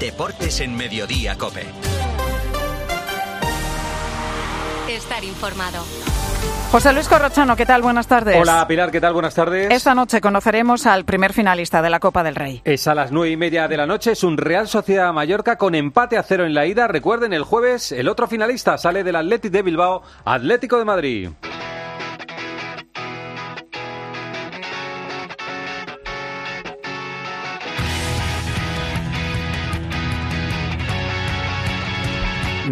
Deportes en Mediodía Cope. Estar informado. José Luis Corrochano, ¿qué tal? Buenas tardes. Hola Pilar, ¿qué tal? Buenas tardes. Esta noche conoceremos al primer finalista de la Copa del Rey. Es a las nueve y media de la noche, es un Real Sociedad Mallorca con empate a cero en la ida. Recuerden, el jueves el otro finalista sale del Atlético de Bilbao, Atlético de Madrid.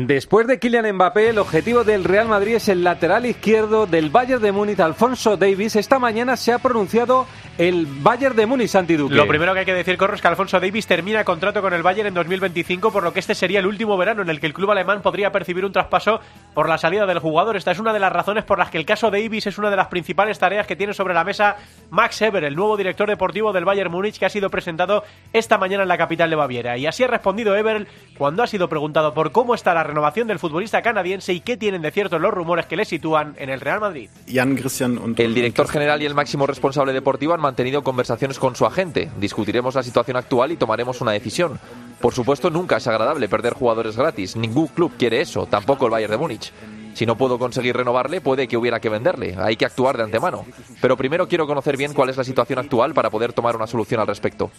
Después de Kylian Mbappé, el objetivo del Real Madrid es el lateral izquierdo del Bayern de Múnich, Alfonso Davis. Esta mañana se ha pronunciado el Bayern de Múnich, Santi. Lo primero que hay que decir, Corro, es que Alfonso Davis termina contrato con el Bayern en 2025, por lo que este sería el último verano en el que el club alemán podría percibir un traspaso por la salida del jugador. Esta es una de las razones por las que el caso Davis es una de las principales tareas que tiene sobre la mesa Max Eber, el nuevo director deportivo del Bayern Múnich, que ha sido presentado esta mañana en la capital de Baviera. Y así ha respondido Eber cuando ha sido preguntado por cómo está la renovación del futbolista canadiense y qué tienen de cierto los rumores que le sitúan en el Real Madrid. El director general y el máximo responsable deportivo han mantenido conversaciones con su agente. Discutiremos la situación actual y tomaremos una decisión. Por supuesto, nunca es agradable perder jugadores gratis. Ningún club quiere eso, tampoco el Bayern de Múnich. Si no puedo conseguir renovarle, puede que hubiera que venderle. Hay que actuar de antemano. Pero primero quiero conocer bien cuál es la situación actual para poder tomar una solución al respecto.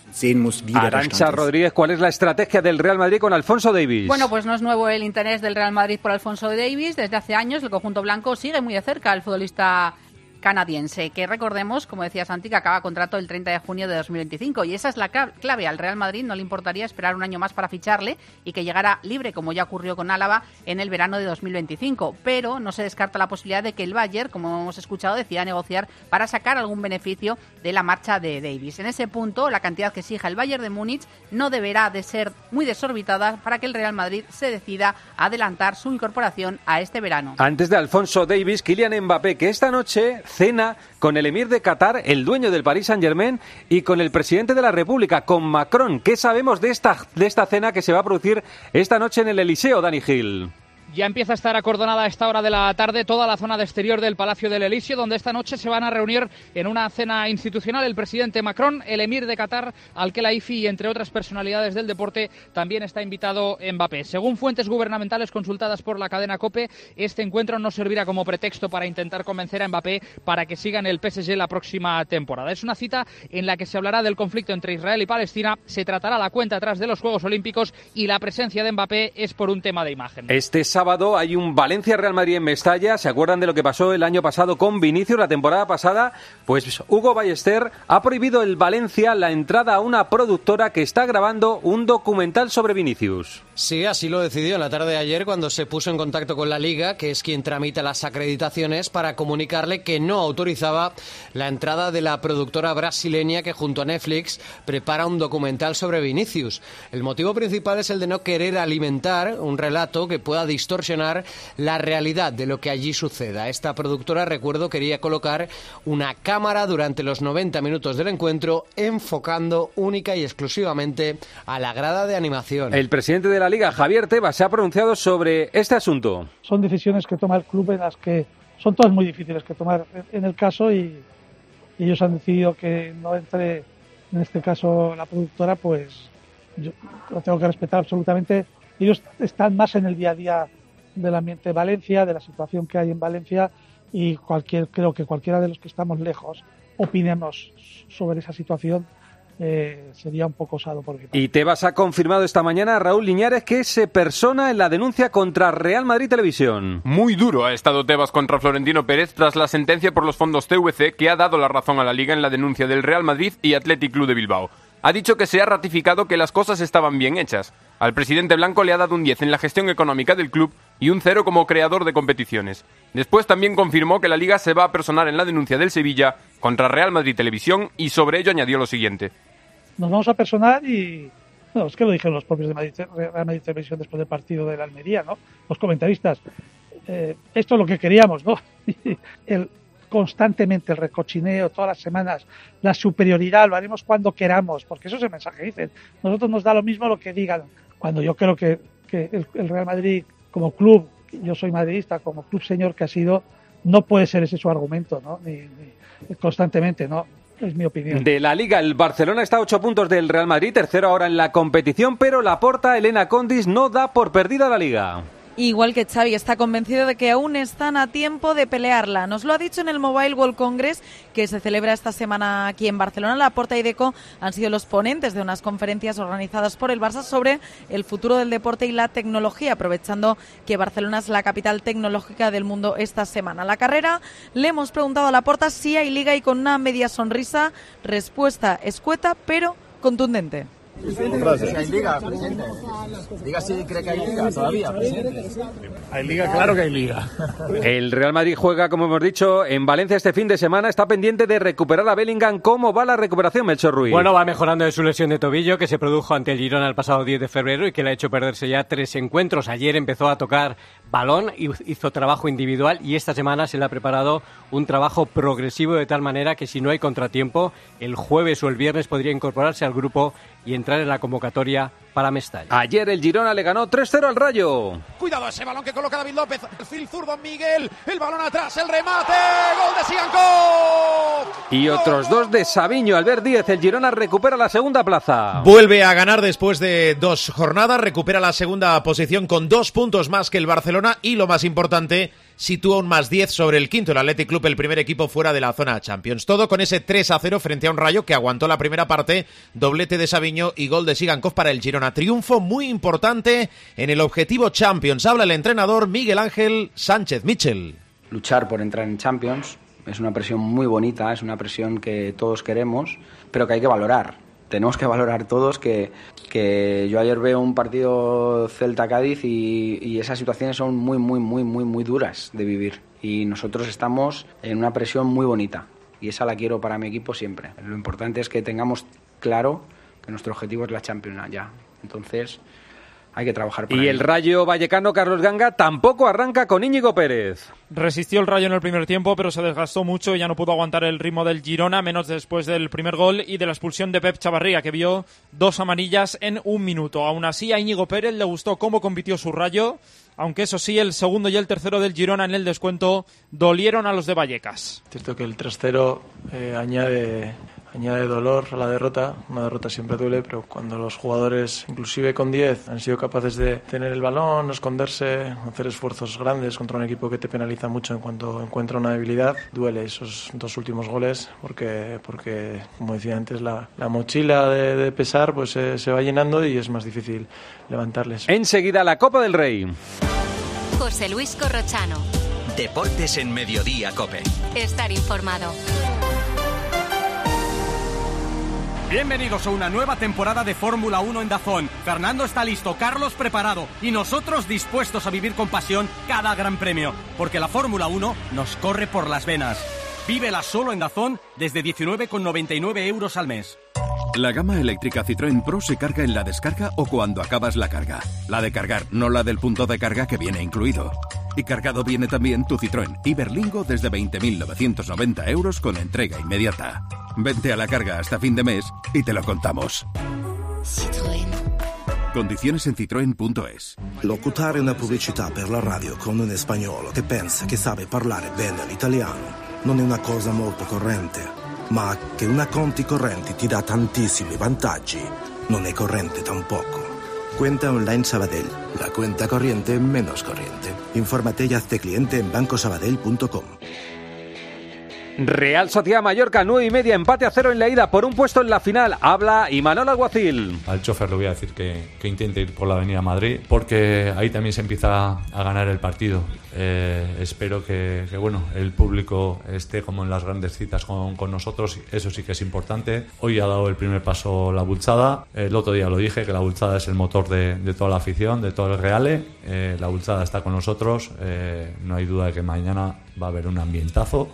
Arancha Rodríguez, ¿cuál es la estrategia del Real Madrid con Alfonso Davis? Bueno, pues no es nuevo el interés del Real Madrid por Alfonso Davis. Desde hace años el conjunto blanco sigue muy de cerca al futbolista canadiense, que recordemos, como decía Santi, que acaba contrato el 30 de junio de 2025. Y esa es la clave. Al Real Madrid no le importaría esperar un año más para ficharle y que llegara libre, como ya ocurrió con Álava en el verano de 2025. Pero no se descarta la posibilidad de que el Bayern, como hemos escuchado, decida negociar para sacar algún beneficio de la marcha de Davis. En ese punto, la cantidad que exija el Bayern de Múnich no deberá de ser muy desorbitada para que el Real Madrid se decida a adelantar su incorporación a este verano. Antes de Alfonso Davis, Kylian Mbappé, que esta noche cena con el emir de Qatar, el dueño del Paris Saint-Germain, y con el presidente de la República, con Macron. ¿Qué sabemos de esta, de esta cena que se va a producir esta noche en el Eliseo, Dani Gil? Ya empieza a estar acordonada a esta hora de la tarde toda la zona de exterior del Palacio del Elíseo, donde esta noche se van a reunir en una cena institucional el presidente Macron, el emir de Qatar, Al-Khelaifi y entre otras personalidades del deporte también está invitado Mbappé. Según fuentes gubernamentales consultadas por la cadena COPE, este encuentro no servirá como pretexto para intentar convencer a Mbappé para que siga en el PSG la próxima temporada. Es una cita en la que se hablará del conflicto entre Israel y Palestina, se tratará la cuenta atrás de los Juegos Olímpicos y la presencia de Mbappé es por un tema de imagen. Este sábado hay un Valencia-Real Madrid en Mestalla. ¿Se acuerdan de lo que pasó el año pasado con Vinicius la temporada pasada? Pues Hugo Ballester ha prohibido el Valencia la entrada a una productora que está grabando un documental sobre Vinicius. Sí, así lo decidió en la tarde de ayer cuando se puso en contacto con la Liga, que es quien tramita las acreditaciones, para comunicarle que no autorizaba la entrada de la productora brasileña que junto a Netflix prepara un documental sobre Vinicius. El motivo principal es el de no querer alimentar un relato que pueda distorsionar la realidad de lo que allí suceda. Esta productora, recuerdo, quería colocar una cámara durante los 90 minutos del encuentro enfocando única y exclusivamente a la grada de animación. El presidente de la Liga, Javier Tebas, se ha pronunciado sobre este asunto. Son decisiones que toma el club en las que son todas muy difíciles que tomar en el caso y, y ellos han decidido que no entre, en este caso, la productora, pues yo lo tengo que respetar absolutamente. Ellos están más en el día a día del ambiente de Valencia, de la situación que hay en Valencia y cualquier, creo que cualquiera de los que estamos lejos opinemos sobre esa situación eh, sería un poco osado por mi parte. Y Tebas ha confirmado esta mañana a Raúl Liñares que se persona en la denuncia contra Real Madrid Televisión. Muy duro ha estado Tebas contra Florentino Pérez tras la sentencia por los fondos TVC que ha dado la razón a la Liga en la denuncia del Real Madrid y Athletic Club de Bilbao. Ha dicho que se ha ratificado que las cosas estaban bien hechas. Al presidente Blanco le ha dado un 10 en la gestión económica del club y un 0 como creador de competiciones. Después también confirmó que la Liga se va a personar en la denuncia del Sevilla contra Real Madrid Televisión y sobre ello añadió lo siguiente nos vamos a personar y no, es que lo dijeron los propios de Madrid, Real Madrid Televisión después del partido de Almería, ¿no? Los comentaristas. Eh, esto es lo que queríamos, ¿no? el, constantemente el recochineo, todas las semanas, la superioridad, lo haremos cuando queramos, porque eso es el mensaje dicen. Nosotros nos da lo mismo lo que digan. Cuando yo creo que, que el, Real Madrid, como club, yo soy madridista, como club señor que ha sido, no puede ser ese su argumento, ¿no? Ni, ni constantemente, ¿no? Es mi opinión. De la Liga, el Barcelona está a 8 puntos del Real Madrid, tercero ahora en la competición, pero la porta Elena Condis no da por perdida la Liga. Igual que Xavi está convencido de que aún están a tiempo de pelearla. Nos lo ha dicho en el Mobile World Congress que se celebra esta semana aquí en Barcelona. La Porta y Deco han sido los ponentes de unas conferencias organizadas por el Barça sobre el futuro del deporte y la tecnología, aprovechando que Barcelona es la capital tecnológica del mundo esta semana. La carrera le hemos preguntado a la Porta si hay liga y con una media sonrisa, respuesta escueta pero contundente. Hay liga, presidente. Diga si cree que hay liga todavía, presidente. Hay liga, claro que hay liga. El Real Madrid juega, como hemos dicho, en Valencia este fin de semana. Está pendiente de recuperar a Bellingham. ¿Cómo va la recuperación, Melchor Ruiz? Bueno, va mejorando de su lesión de tobillo que se produjo ante el Girona el pasado 10 de febrero y que le ha hecho perderse ya tres encuentros. Ayer empezó a tocar balón, hizo trabajo individual y esta semana se le ha preparado un trabajo progresivo de tal manera que si no hay contratiempo, el jueves o el viernes podría incorporarse al grupo y entrar en la convocatoria para Mestalla. Ayer el Girona le ganó 3-0 al Rayo. Cuidado ese balón que coloca David López. El fil zurdo Miguel. El balón atrás, el remate. Gol de Sigankov. Y otros dos de Sabiño. Albert Díez, el Girona recupera la segunda plaza. Vuelve a ganar después de dos jornadas. Recupera la segunda posición con dos puntos más que el Barcelona. Y lo más importante sitúa un más 10 sobre el quinto, el Athletic Club, el primer equipo fuera de la zona Champions. Todo con ese 3 a 0 frente a un Rayo que aguantó la primera parte, doblete de Sabiño y gol de Sigankov para el Girona. Triunfo muy importante en el objetivo Champions. Habla el entrenador Miguel Ángel Sánchez Michel. Luchar por entrar en Champions es una presión muy bonita, es una presión que todos queremos, pero que hay que valorar tenemos que valorar todos que, que yo ayer veo un partido Celta-Cádiz y, y, esas situaciones son muy, muy, muy, muy, muy duras de vivir. Y nosotros estamos en una presión muy bonita y esa la quiero para mi equipo siempre. Lo importante es que tengamos claro que nuestro objetivo es la Champions ya. Entonces, hay que trabajar Y el Rayo Vallecano Carlos Ganga tampoco arranca con Íñigo Pérez. Resistió el Rayo en el primer tiempo, pero se desgastó mucho y ya no pudo aguantar el ritmo del Girona, menos después del primer gol y de la expulsión de Pep Chavarría, que vio dos amarillas en un minuto. Aún así, a Íñigo Pérez le gustó cómo compitió su Rayo, aunque eso sí, el segundo y el tercero del Girona en el descuento dolieron a los de Vallecas. Cierto que el 3-0 eh, añade añade dolor a la derrota. Una derrota siempre duele, pero cuando los jugadores, inclusive con 10, han sido capaces de tener el balón, esconderse, hacer esfuerzos grandes contra un equipo que te penaliza mucho en cuanto encuentra una debilidad, duele esos dos últimos goles porque, porque como decía antes, la, la mochila de, de, pesar pues se, se va llenando y es más difícil levantarles. Enseguida la Copa del Rey. José Luis Corrochano. Deportes en Mediodía, Cope. Estar informado. Bienvenidos a una nueva temporada de Fórmula 1 en Dazón. Fernando está listo, Carlos preparado y nosotros dispuestos a vivir con pasión cada gran premio, porque la Fórmula 1 nos corre por las venas. Vívela solo en Dazón desde 19,99 euros al mes. La gama eléctrica Citroën Pro se carga en la descarga o cuando acabas la carga. La de cargar, no la del punto de carga que viene incluido. Y cargado viene también tu Citroën Iberlingo desde 20.990 euros con entrega inmediata. Vente a la carga hasta fin de mes y te lo contamos. Citroën. Condiciones en citroen.es. Locutare una pubblicità per la radio con un spagnolo che pensa che sabe parlare bene l'italiano non è una cosa molto corrente, ma che una conti correnti ti dà tantissimi vantaggi non è corrente tampoco. Cuenta online Sabadell, la cuenta corriente menos corriente. Infórmate y hazte cliente en bancosabadell.com. Real Sociedad Mallorca, 9 y media, empate a cero en la ida por un puesto en la final. Habla Imanol Alguacil. Al chofer le voy a decir que, que intente ir por la Avenida Madrid, porque ahí también se empieza a ganar el partido. Eh, espero que, bueno, el público esté como en las grandes citas con, con, nosotros, eso sí que es importante. Hoy ha dado el primer paso la Bulchada, el otro día lo dije, que la Bulchada es el motor de, de toda la afición, de todo el Reale. Eh, la Bulchada está con nosotros, eh, no hay duda de que mañana va a haber un ambientazo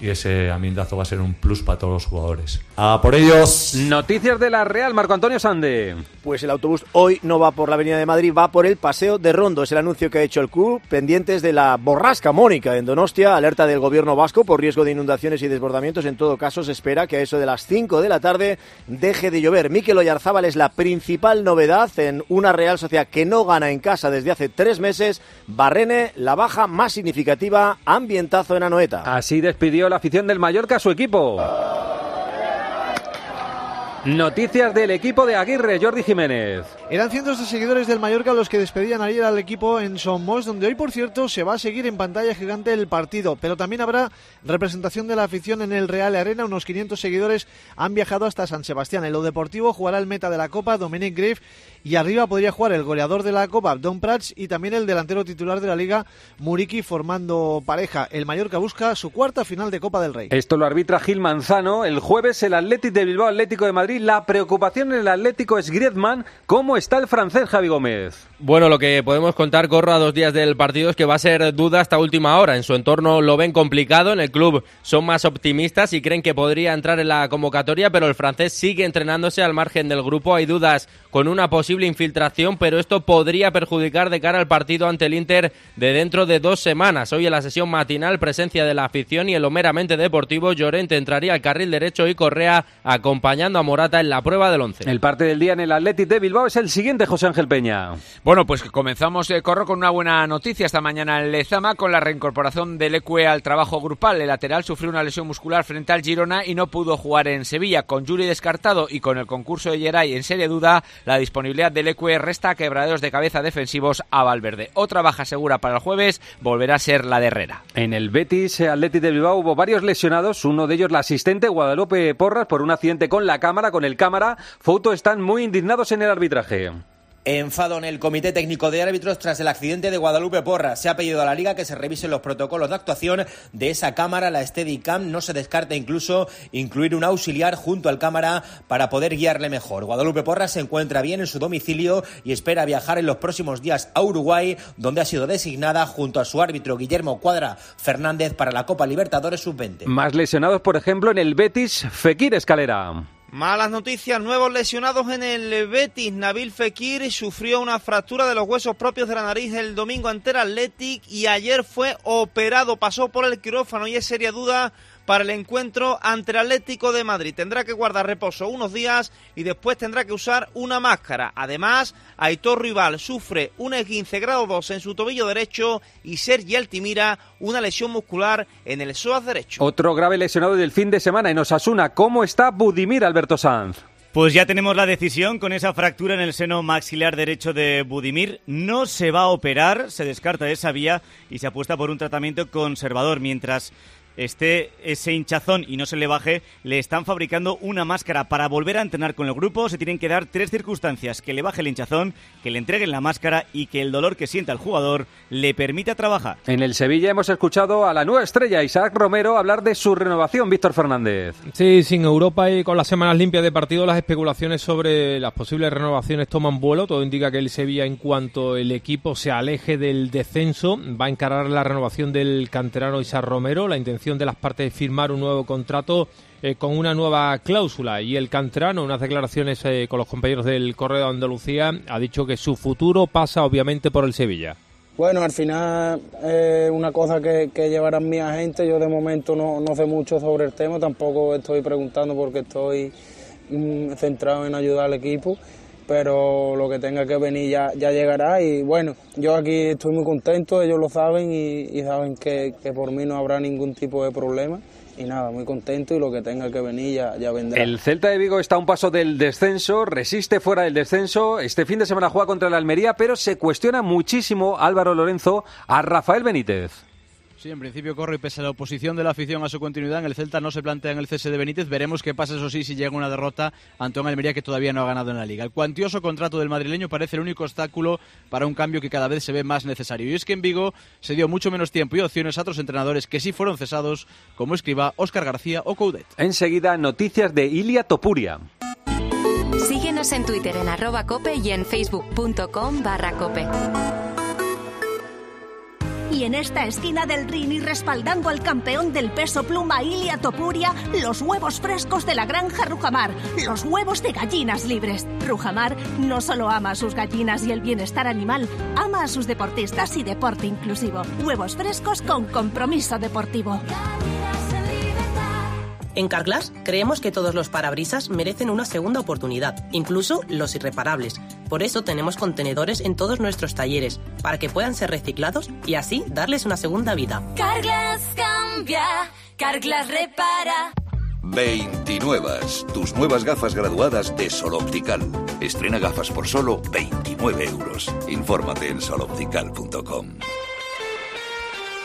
y ese ambientazo va a ser un plus para todos los jugadores. ¡A por ellos! Noticias de la Real, Marco Antonio Sande. Pues el autobús hoy no va por la Avenida de Madrid, va por el Paseo de Rondo. Es el anuncio que ha hecho el club, pendientes de la borrasca Mónica en Donostia, alerta del gobierno vasco por riesgo de inundaciones y desbordamientos. En todo caso, se espera que a eso de las 5 de la tarde deje de llover. Miquel Oyarzábal es la principal novedad en una Real Sociedad que no gana en casa desde hace tres meses. Barrene, la baja más significativa, ambientazo en Anoeta. Así despidió la afición del Mallorca a su equipo. Noticias del equipo de Aguirre, Jordi Jiménez. Eran cientos de seguidores del Mallorca los que despedían ayer al equipo en Somos, donde hoy, por cierto, se va a seguir en pantalla gigante el partido. Pero también habrá representación de la afición en el Real Arena. Unos 500 seguidores han viajado hasta San Sebastián. En lo deportivo jugará el meta de la Copa, Dominic Grave, y arriba podría jugar el goleador de la Copa, Don Prats, y también el delantero titular de la Liga, Muriki, formando pareja. El Mallorca busca su cuarta final de Copa del Rey. Esto lo arbitra Gil Manzano. El jueves el Atlético de Bilbao Atlético de Madrid. La preocupación en el Atlético es Griezmann. ¿Cómo está el francés Javi Gómez? Bueno, lo que podemos contar, corro a dos días del partido, es que va a ser duda hasta última hora. En su entorno lo ven complicado, en el club son más optimistas y creen que podría entrar en la convocatoria, pero el francés sigue entrenándose al margen del grupo. Hay dudas con una posible infiltración, pero esto podría perjudicar de cara al partido ante el Inter de dentro de dos semanas. Hoy en la sesión matinal, presencia de la afición y en lo meramente deportivo, Llorente entraría al carril derecho y Correa acompañando a Morata en la prueba del once. El parte del día en el Athletic de Bilbao es el siguiente, José Ángel Peña. Bueno, pues comenzamos, eh, corro con una buena noticia esta mañana en Lezama con la reincorporación del Ecue al trabajo grupal. El lateral sufrió una lesión muscular frente al Girona y no pudo jugar en Sevilla. Con Yuri descartado y con el concurso de Geray en serie duda, la disponibilidad del Ecue resta quebraderos de cabeza defensivos a Valverde. Otra baja segura para el jueves volverá a ser la de Herrera. En el Betis Athletic de Bilbao hubo varios lesionados, uno de ellos la asistente Guadalupe Porras por un accidente con la cámara, con el cámara. Foto están muy indignados en el arbitraje. Enfado en el Comité Técnico de Árbitros tras el accidente de Guadalupe Porra. Se ha pedido a la Liga que se revisen los protocolos de actuación de esa cámara, la Steadicam. No se descarta incluso incluir un auxiliar junto al cámara para poder guiarle mejor. Guadalupe Porra se encuentra bien en su domicilio y espera viajar en los próximos días a Uruguay, donde ha sido designada junto a su árbitro Guillermo Cuadra Fernández para la Copa Libertadores Sub-20. Más lesionados, por ejemplo, en el Betis, Fekir Escalera. Malas noticias, nuevos lesionados en el Betis. Nabil Fekir sufrió una fractura de los huesos propios de la nariz el domingo ante el Athletic y ayer fue operado, pasó por el quirófano y es seria duda para el encuentro ante el Atlético de Madrid. Tendrá que guardar reposo unos días y después tendrá que usar una máscara. Además, Aitor Rival sufre un esguince grado 2 en su tobillo derecho y Sergi Altimira una lesión muscular en el psoas derecho. Otro grave lesionado del fin de semana en Osasuna. ¿Cómo está Budimir Alberto Sanz? Pues ya tenemos la decisión con esa fractura en el seno maxilar derecho de Budimir. No se va a operar, se descarta esa vía y se apuesta por un tratamiento conservador mientras esté ese hinchazón y no se le baje, le están fabricando una máscara para volver a entrenar con el grupo. Se tienen que dar tres circunstancias: que le baje el hinchazón, que le entreguen la máscara y que el dolor que sienta el jugador le permita trabajar. En el Sevilla hemos escuchado a la nueva estrella Isaac Romero hablar de su renovación, Víctor Fernández. Sí, sin Europa y con las semanas limpias de partido, las especulaciones sobre las posibles renovaciones toman vuelo. Todo indica que el Sevilla, en cuanto el equipo se aleje del descenso, va a encarar la renovación del canterano Isaac Romero. La intención de las partes es firmar un nuevo contrato eh, con una nueva cláusula y el canterano, unas declaraciones eh, con los compañeros del Correo de Andalucía, ha dicho que su futuro pasa obviamente por el Sevilla. Bueno, al final es una cosa que, que llevarán mi agente. Yo de momento no, no sé mucho sobre el tema, tampoco estoy preguntando porque estoy mm, centrado en ayudar al equipo pero lo que tenga que venir ya, ya llegará y bueno, yo aquí estoy muy contento, ellos lo saben y, saben que, que, por mí no habrá ningún tipo de problema y nada, muy contento y lo que tenga que venir ya, ya vendrá. El Celta de Vigo está a un paso del descenso, resiste fuera del descenso, este fin de semana juega contra la Almería, pero se cuestiona muchísimo Álvaro Lorenzo a Rafael Benítez. Sí, en principio corre y pese a la oposición de la afición a su continuidad, en el Celta no se plantea en el cese de Benítez. Veremos qué pasa, eso sí, si llega una derrota ante un Almería que todavía no ha ganado en la liga. El cuantioso contrato del madrileño parece el único obstáculo para un cambio que cada vez se ve más necesario. Y es que en Vigo se dio mucho menos tiempo y opciones a otros entrenadores que sí fueron cesados, como Escriba, Óscar García o Coudet. Enseguida, noticias de Ilia Topuria. Síguenos en Twitter en arroba cope y en facebook.com barra cope. Y en esta esquina del ring y respaldando al campeón del peso pluma Ilia Topuria, los huevos frescos de la granja Rujamar, los huevos de gallinas libres. Rujamar no solo ama a sus gallinas y el bienestar animal, ama a sus deportistas y deporte inclusivo. Huevos frescos con compromiso deportivo. En Carglass creemos que todos los parabrisas merecen una segunda oportunidad, incluso los irreparables. Por eso tenemos contenedores en todos nuestros talleres, para que puedan ser reciclados y así darles una segunda vida. Carglass cambia, Carglass repara. 29. Tus nuevas gafas graduadas de Sol Optical. Estrena gafas por solo 29 euros. Infórmate en soloptical.com.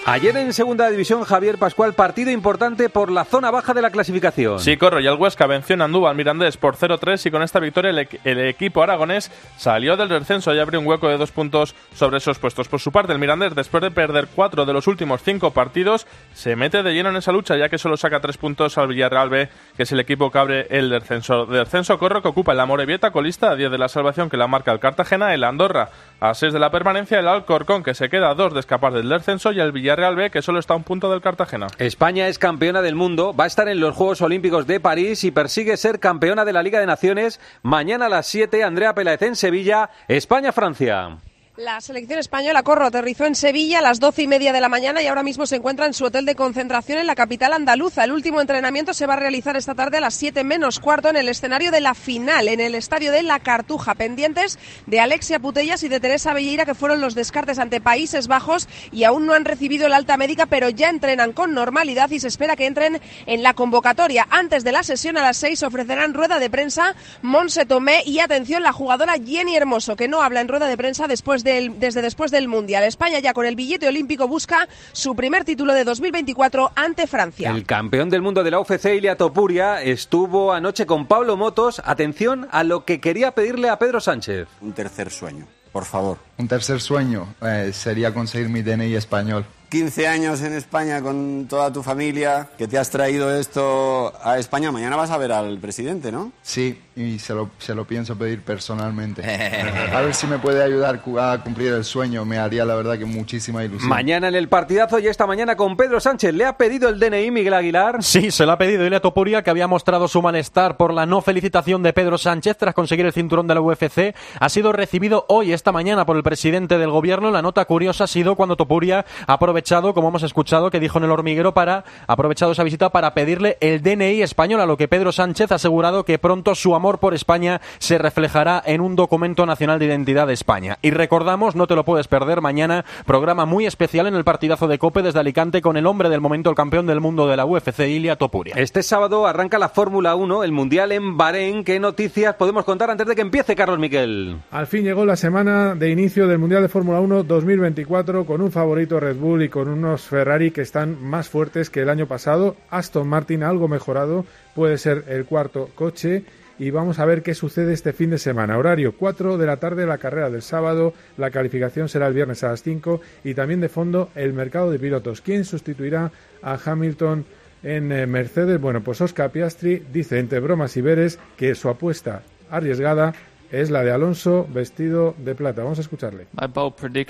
Ayer en segunda división, Javier Pascual, partido importante por la zona baja de la clasificación. Sí, corro, y el Huesca venció en Andúba al Mirandés por 0-3 y con esta victoria el, equ- el equipo aragonés salió del descenso y abrió un hueco de dos puntos sobre esos puestos. Por su parte, el Mirandés, después de perder cuatro de los últimos cinco partidos, se mete de lleno en esa lucha ya que solo saca tres puntos al Villarreal B, que es el equipo que abre el descenso. De descenso, corro, que ocupa el Amorebieta colista a 10 de la salvación que la marca el Cartagena, el Andorra a 6 de la permanencia, el Alcorcón que se queda a 2 de escapar del descenso y el Villarreal B que solo está a un punto del Cartagena. España es campeona del mundo, va a estar en los Juegos Olímpicos de París y persigue ser campeona de la Liga de Naciones. Mañana a las 7, Andrea Peláez en Sevilla, España-Francia. La selección española Corro aterrizó en Sevilla a las doce y media de la mañana y ahora mismo se encuentra en su hotel de concentración en la capital andaluza. El último entrenamiento se va a realizar esta tarde a las siete menos cuarto en el escenario de la final, en el estadio de La Cartuja, pendientes de Alexia Putellas y de Teresa Belleira, que fueron los descartes ante Países Bajos y aún no han recibido el alta médica, pero ya entrenan con normalidad y se espera que entren en la convocatoria. Antes de la sesión a las seis ofrecerán rueda de prensa Monse Tomé y atención la jugadora Jenny Hermoso, que no habla en rueda de prensa después desde después del Mundial. España ya con el billete olímpico busca su primer título de 2024 ante Francia. El campeón del mundo de la UFC, Ilia Topuria, estuvo anoche con Pablo Motos. Atención a lo que quería pedirle a Pedro Sánchez. Un tercer sueño, por favor. Un tercer sueño eh, sería conseguir mi DNI español. 15 años en España con toda tu familia, que te has traído esto a España. Mañana vas a ver al presidente, ¿no? Sí, y se lo, se lo pienso pedir personalmente. A ver si me puede ayudar a cumplir el sueño. Me haría la verdad que muchísima ilusión. Mañana en el partidazo y esta mañana con Pedro Sánchez. ¿Le ha pedido el DNI Miguel Aguilar? Sí, se lo ha pedido Ilia Topuria, que había mostrado su malestar por la no felicitación de Pedro Sánchez tras conseguir el cinturón de la UFC. Ha sido recibido hoy, esta mañana, por el presidente del gobierno. La nota curiosa ha sido cuando Topuria ha aprovechado, como hemos escuchado, que dijo en el hormiguero, para ha aprovechado esa visita para pedirle el DNI español, a lo que Pedro Sánchez ha asegurado que pronto su amor por España se reflejará en un documento nacional de identidad de España. Y recordamos, no te lo puedes perder, mañana programa muy especial en el partidazo de Cope desde Alicante con el hombre del momento, el campeón del mundo de la UFC, Ilia Topuria. Este sábado arranca la Fórmula 1, el Mundial en Bahrein. ¿Qué noticias podemos contar antes de que empiece, Carlos Miquel? Al fin llegó la semana de inicio del Mundial de Fórmula 1 2024 con un favorito Red Bull y con unos Ferrari que están más fuertes que el año pasado. Aston Martin algo mejorado, puede ser el cuarto coche. Y vamos a ver qué sucede este fin de semana. Horario 4 de la tarde la carrera del sábado, la calificación será el viernes a las 5 y también de fondo el mercado de pilotos. ¿Quién sustituirá a Hamilton en eh, Mercedes? Bueno, pues Oscar Piastri dice entre bromas y veres que su apuesta arriesgada es la de Alonso vestido de plata. Vamos a escucharle.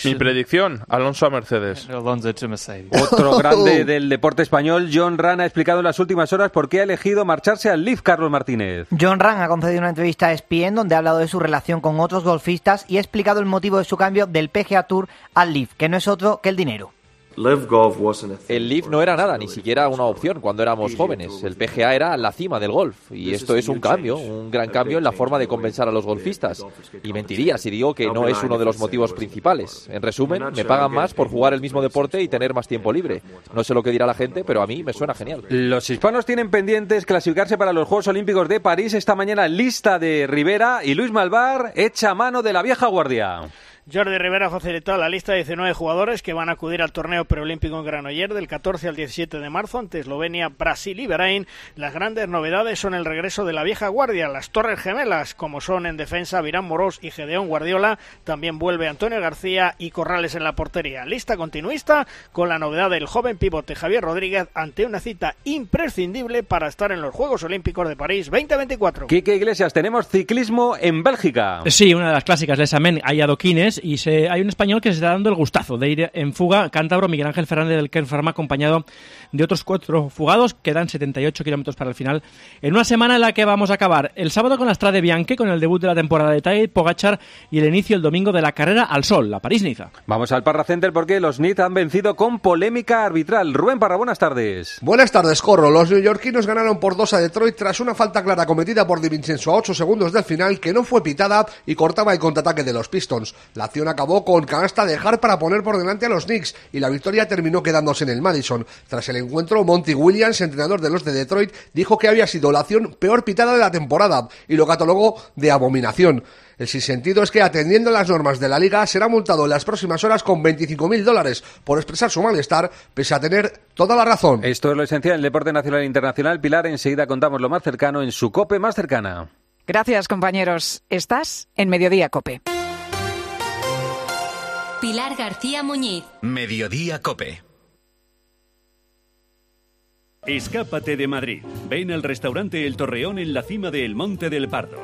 Mi predicción, Alonso a Mercedes. Otro grande del deporte español, John Ran, ha explicado en las últimas horas por qué ha elegido marcharse al Leaf, Carlos Martínez. John Ran ha concedido una entrevista a ESPN donde ha hablado de su relación con otros golfistas y ha explicado el motivo de su cambio del PGA Tour al Leaf, que no es otro que el dinero. El Leaf no era nada, ni siquiera una opción cuando éramos jóvenes. El PGA era la cima del golf. Y esto es un cambio, un gran cambio en la forma de compensar a los golfistas. Y mentiría si digo que no es uno de los motivos principales. En resumen, me pagan más por jugar el mismo deporte y tener más tiempo libre. No sé lo que dirá la gente, pero a mí me suena genial. Los hispanos tienen pendientes clasificarse para los Juegos Olímpicos de París esta mañana lista de Rivera y Luis Malvar echa mano de la vieja guardia. Jordi Rivera facilitó la lista de 19 jugadores que van a acudir al torneo preolímpico en Granoller del 14 al 17 de marzo ante Eslovenia, Brasil y Bahrein. Las grandes novedades son el regreso de la vieja guardia, las torres gemelas, como son en defensa Virán Morós y Gedeón Guardiola. También vuelve Antonio García y Corrales en la portería. Lista continuista con la novedad del joven pivote Javier Rodríguez ante una cita imprescindible para estar en los Juegos Olímpicos de París 2024. Quique Iglesias, tenemos ciclismo en Bélgica. Sí, una de las clásicas de Samen, hay adoquines y se, hay un español que se está dando el gustazo de ir en fuga, cántabro Miguel Ángel Fernández del Ken Pharma, acompañado de otros cuatro fugados, quedan 78 kilómetros para el final, en una semana en la que vamos a acabar el sábado con la Strade Bianche, con el debut de la temporada de Tadej Pogachar y el inicio el domingo de la carrera al sol, la París-Niza. Vamos al Parra Center porque los NIT han vencido con polémica arbitral. Rubén Parra, buenas tardes. Buenas tardes, Corro. Los neoyorquinos ganaron por 2 a Detroit tras una falta clara cometida por Di Vincenzo a 8 segundos del final que no fue pitada y cortaba el contraataque de los Pistons. La La acción acabó con canasta de Hart para poner por delante a los Knicks y la victoria terminó quedándose en el Madison. Tras el encuentro, Monty Williams, entrenador de los de Detroit, dijo que había sido la acción peor pitada de la temporada y lo catalogó de abominación. El sinsentido es que, atendiendo a las normas de la liga, será multado en las próximas horas con 25.000 dólares por expresar su malestar, pese a tener toda la razón. Esto es lo esencial en el deporte nacional e internacional. Pilar, enseguida contamos lo más cercano en su COPE más cercana. Gracias, compañeros. Estás en Mediodía Cope. Pilar García Muñiz. Mediodía Cope. Escápate de Madrid. Ven al restaurante El Torreón en la cima del Monte del Pardo.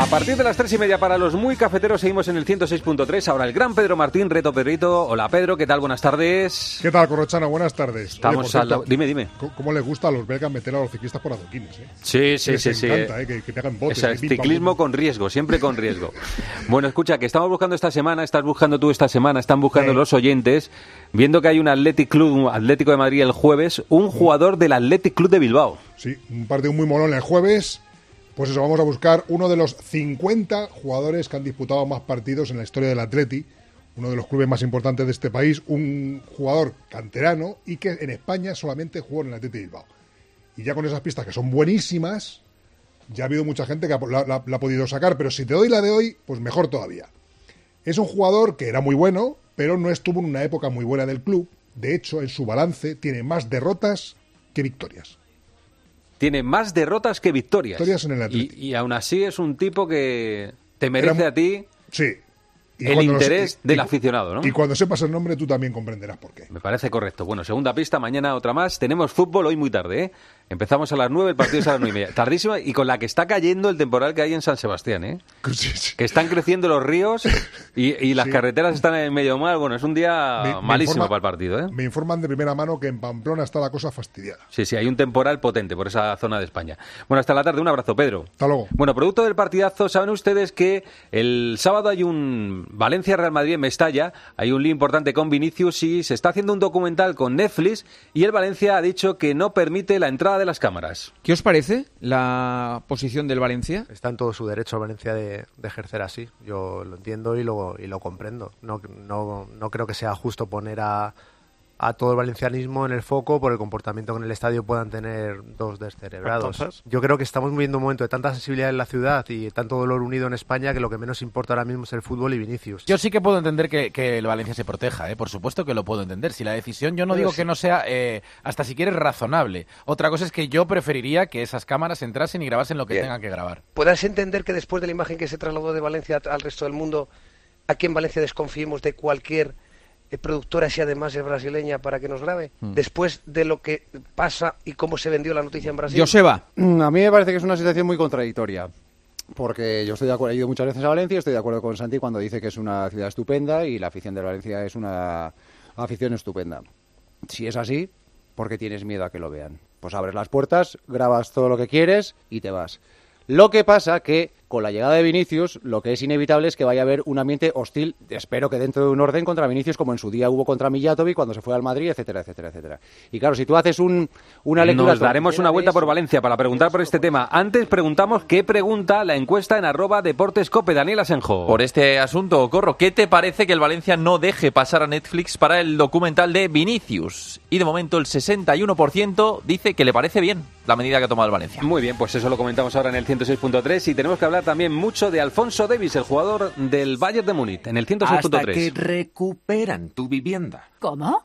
A partir de las tres y media para los muy cafeteros seguimos en el 106.3. Ahora el gran Pedro Martín, Reto Pedrito. Hola Pedro, ¿qué tal? Buenas tardes. ¿Qué tal, Corrochano? Buenas tardes. Estamos Oye, por al lado- cierto, Dime, dime. ¿Cómo, les gusta a los belgas meter a los ciclistas por adoquines? Eh? Sí, sí, sí, sí. encanta, eh, que, que te hagan botes. O sea, pam, ciclismo con riesgo, siempre con riesgo. Bueno, escucha, que estamos buscando esta semana, estás buscando tú esta semana, están buscando los oyentes, viendo que hay un Athletic Club, un Atlético de Madrid el jueves, un jugador del Athletic Club de Bilbao. Sí, un partido muy molón el jueves. Pues eso, vamos a buscar uno de los 50 jugadores que han disputado más partidos en la historia del Atleti, uno de los clubes más importantes de este país, un jugador canterano y que en España solamente jugó en el Atleti Bilbao. Y ya con esas pistas que son buenísimas, ya ha habido mucha gente que la- la ha podido sacar, pero si te doy la de hoy, pues mejor todavía. Es un jugador que era muy bueno, pero no estuvo en una época muy buena del club. De hecho, en su balance tiene más derrotas que victorias. Tiene más derrotas que victorias. Victorias en el y, y aún así es un tipo que te merece Era- a ti Sí. Y el interés y- del y- aficionado, ¿no? Y cuando sepas el nombre, tú también comprenderás por qué. Me parece correcto. Bueno, segunda pista, mañana otra más. Tenemos fútbol hoy muy tarde, ¿eh? Empezamos a las nueve, el partido es a las nueve y media. Tardísima y con la que está cayendo el temporal que hay en San Sebastián, ¿eh? Que están creciendo los ríos y, y las Sí. carreteras están en medio mal. Bueno, es un día Me- me malísimo informa- para el partido, ¿eh? Me informan de primera mano que en Pamplona está la cosa fastidiada. Sí, sí, hay un temporal potente por esa zona de España. Bueno, hasta la tarde. Un abrazo, Pedro. Hasta luego. Bueno, producto del partidazo, saben ustedes que el sábado hay un Valencia-Real Madrid en Mestalla, hay un lío importante con Vinicius y se está haciendo un documental con Netflix y el Valencia ha dicho que no permite la entrada de las cámaras. ¿Qué os parece la posición del Valencia? Está en todo su derecho el Valencia de, de ejercer así. Yo lo entiendo y lo, y lo comprendo. No, no, no creo que sea justo poner a, a todo el valencianismo en el foco por el comportamiento que en el estadio puedan tener dos descerebrados. Entonces- Yo creo que estamos viviendo un momento de tanta sensibilidad en la ciudad y tanto dolor unido en España que lo que menos importa ahora mismo es el fútbol y Vinicius. Yo sí que puedo entender que, que el Valencia se proteja, ¿eh? por supuesto que lo puedo entender. Si la decisión, yo no Pero digo sí. que no sea, eh, hasta si quieres, razonable. Otra cosa es que yo preferiría que esas cámaras entrasen y grabasen lo que Bien. tengan que grabar. ¿Puedas entender que después de la imagen que se trasladó de Valencia al resto del mundo, aquí en Valencia desconfiemos de cualquier productora, si además es brasileña, para que nos grabe? Mm. Después de lo que pasa y cómo se vendió la noticia en Brasil. Joseba. Mm, A mí me parece que es una situación muy contradictoria. Porque yo estoy de acuerdo, he ido muchas veces a Valencia, estoy de acuerdo con Santi cuando dice que es una ciudad estupenda y la afición de Valencia es una afición estupenda. Si es así, ¿por qué tienes miedo a que lo vean? Pues abres las puertas, grabas todo lo que quieres y te vas. Lo que pasa que con la llegada de Vinicius, lo que es inevitable es que vaya a haber un ambiente hostil, espero que dentro de un orden contra Vinicius, como en su día hubo contra Mijatovic cuando se fue al Madrid, etcétera, etcétera, etcétera. Y claro, si tú haces un, una lectura... Nos daremos una vuelta por Valencia para preguntar por este tema. Antes preguntamos qué pregunta la encuesta en arroba deportescope. Daniel Asenjo. Por este asunto, Corro, ¿qué te parece que el Valencia no deje pasar a Netflix para el documental de Vinicius? Y de momento el 61% dice que le parece bien la medida que ha tomado el Valencia. Muy bien, pues eso lo comentamos ahora en el 106.3 y tenemos que hablar también mucho de Alfonso Davis, el jugador del Bayern de Múnich, en el Hasta que 106.3. recuperan tu vivienda. ¿Cómo?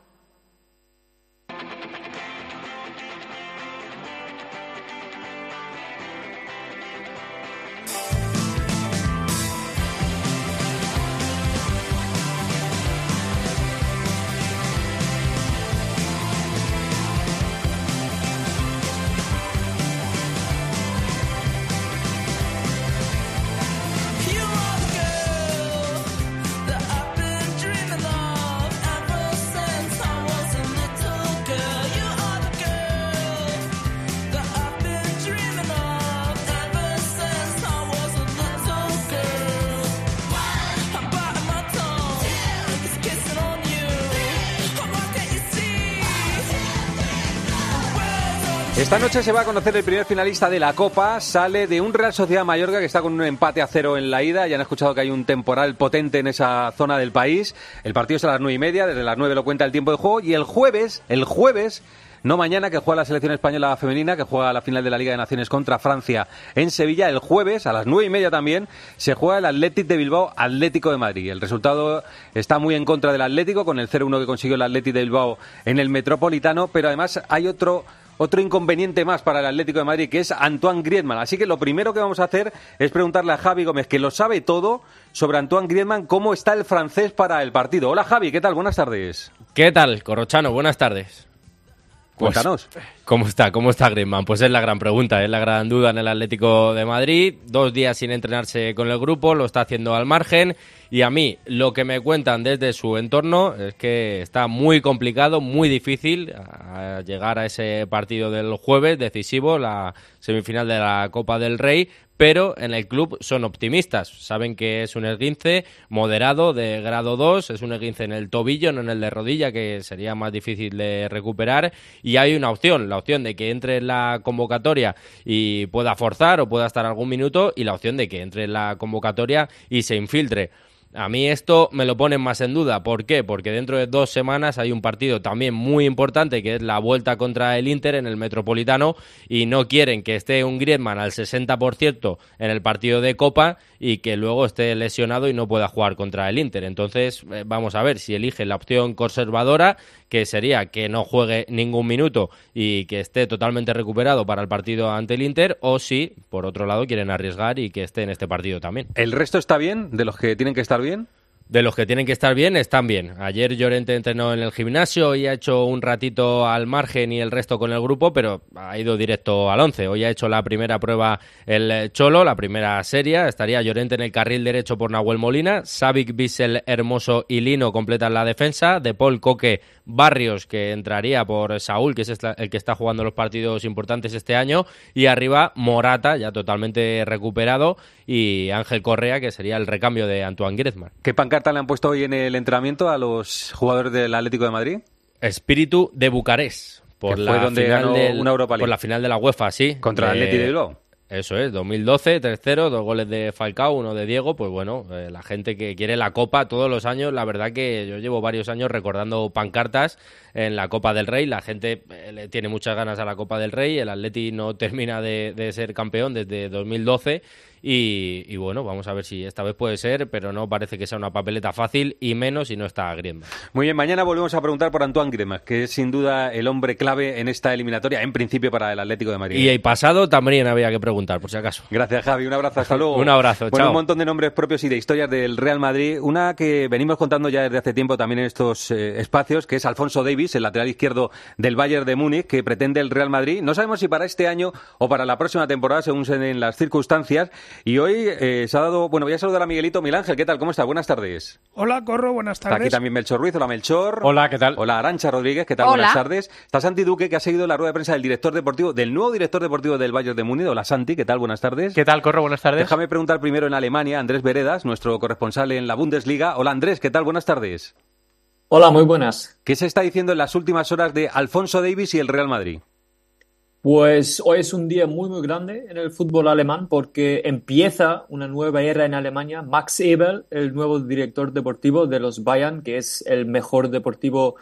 Esta noche se va a conocer el primer finalista de la Copa. Sale de un Real Sociedad Mallorca que está con un empate a cero en la ida. Ya han escuchado que hay un temporal potente en esa zona del país. El partido es a las nueve y media. Desde las nueve lo cuenta el tiempo de juego. Y el jueves, el jueves, no mañana, que juega la selección española femenina, que juega la final de la Liga de Naciones contra Francia en Sevilla. El jueves, a las nueve y media también, se juega el Athletic de Bilbao, Atlético de Madrid. El resultado está muy en contra del Atlético, con el 0-1 que consiguió el Athletic de Bilbao en el Metropolitano, pero además hay otro otro inconveniente más para el Atlético de Madrid, que es Antoine Griezmann. Así que lo primero que vamos a hacer es preguntarle a Javi Gómez, que lo sabe todo, sobre Antoine Griezmann, cómo está el francés para el partido. Hola Javi, ¿qué tal? Buenas tardes. ¿Qué tal, Corrochano? Buenas tardes. Pues, Cuéntanos. ¿Cómo está? ¿Cómo está Griezmann? Pues es la gran pregunta, es la gran duda en el Atlético de Madrid. Dos días sin entrenarse con el grupo, lo está haciendo al margen. Y a mí, lo que me cuentan desde su entorno es que está muy complicado, muy difícil a llegar a ese partido del jueves decisivo, la semifinal de la Copa del Rey, pero en el club son optimistas. Saben que es un esguince moderado de grado 2, es un esguince en el tobillo, no en el de rodilla, que sería más difícil de recuperar. Y hay una opción, la opción de que entre en la convocatoria y pueda forzar o pueda estar algún minuto, y la opción de que entre en la convocatoria y se infiltre. A mí esto me lo ponen más en duda. ¿Por qué? Porque dentro de dos semanas hay un partido también muy importante que es la vuelta contra el Inter en el Metropolitano y no quieren que esté un Griezmann al 60% en el partido de Copa y que luego esté lesionado y no pueda jugar contra el Inter. Entonces, eh, vamos a ver si elige la opción conservadora, que sería que no juegue ningún minuto y que esté totalmente recuperado para el partido ante el Inter, o si, por otro lado, quieren arriesgar y que esté en este partido también. ¿El resto está bien de los que tienen que estar bien? De los que tienen que estar bien, están bien. Ayer Llorente entrenó en el gimnasio y ha hecho un ratito al margen y el resto con el grupo, pero ha ido directo al 11. Hoy ha hecho la primera prueba el Cholo, la primera serie. Estaría Llorente en el carril derecho por Nahuel Molina. Savic, Bissell, Hermoso y Lino completan la defensa. De Paul Coque, Barrios, que entraría por Saúl, que es el que está jugando los partidos importantes este año. Y arriba Morata, ya totalmente recuperado. Y Ángel Correa, que sería el recambio de Antoine Griezmann. ¿Qué pancarta le han puesto hoy en el entrenamiento a los jugadores del Atlético de Madrid? Espíritu de Bucarest. Por Que la, fue donde final ganó del- una Europa League. por la final de la UEFA, sí. Contra el Atleti de Bilbao. Eso es, 2012, 3-0, dos goles de Falcao, uno de Diego. Pues bueno, eh, la gente que quiere la Copa todos los años, la verdad que yo llevo varios años recordando pancartas en la Copa del Rey. La gente eh, le tiene muchas ganas a la Copa del Rey. El Atleti no termina de, de ser campeón desde 2012. Y, y bueno, vamos a ver si esta vez puede ser, pero no parece que sea una papeleta fácil y menos si no está Griezmann. Muy bien, mañana volvemos a preguntar por Antoine Griezmann, que es sin duda el hombre clave en esta eliminatoria, en principio para el Atlético de Madrid. Y el pasado también había que preguntar, por si acaso. Gracias, Javi. Un abrazo. Hasta luego. Un abrazo, Bueno, chao. un montón de nombres propios y de historias del Real Madrid. Una que venimos contando ya desde hace tiempo también en estos eh, espacios, que es Alfonso Davis, el lateral izquierdo del Bayern de Múnich, que pretende el Real Madrid. No sabemos si para este año o para la próxima temporada, según se den las circunstancias. Y hoy eh, se ha dado, bueno, voy a saludar a Miguelito Miguel Ángel, ¿qué tal? ¿Cómo está? Buenas tardes. Hola, Corro, buenas Está tardes. aquí también Melchor Ruiz, hola Melchor. Hola, ¿qué tal? Hola Arancha Rodríguez, ¿qué tal? Hola. Buenas tardes. Está Santi Duque, que ha seguido la rueda de prensa del director deportivo, del nuevo director deportivo del Bayern de Múnich. Hola Santi, ¿qué tal? Buenas tardes. ¿Qué tal, Corro? Buenas tardes. Déjame preguntar primero en Alemania, Andrés Veredas, nuestro corresponsal en la Bundesliga. Hola Andrés, ¿qué tal? Buenas tardes. Hola, muy buenas. ¿Qué se está diciendo en las últimas horas de Alfonso Davis y el Real Madrid? Pues hoy es un día muy, muy grande en el fútbol alemán porque empieza una nueva era en Alemania. Max Ebel, el nuevo director deportivo de los Bayern, que es el mejor deportivo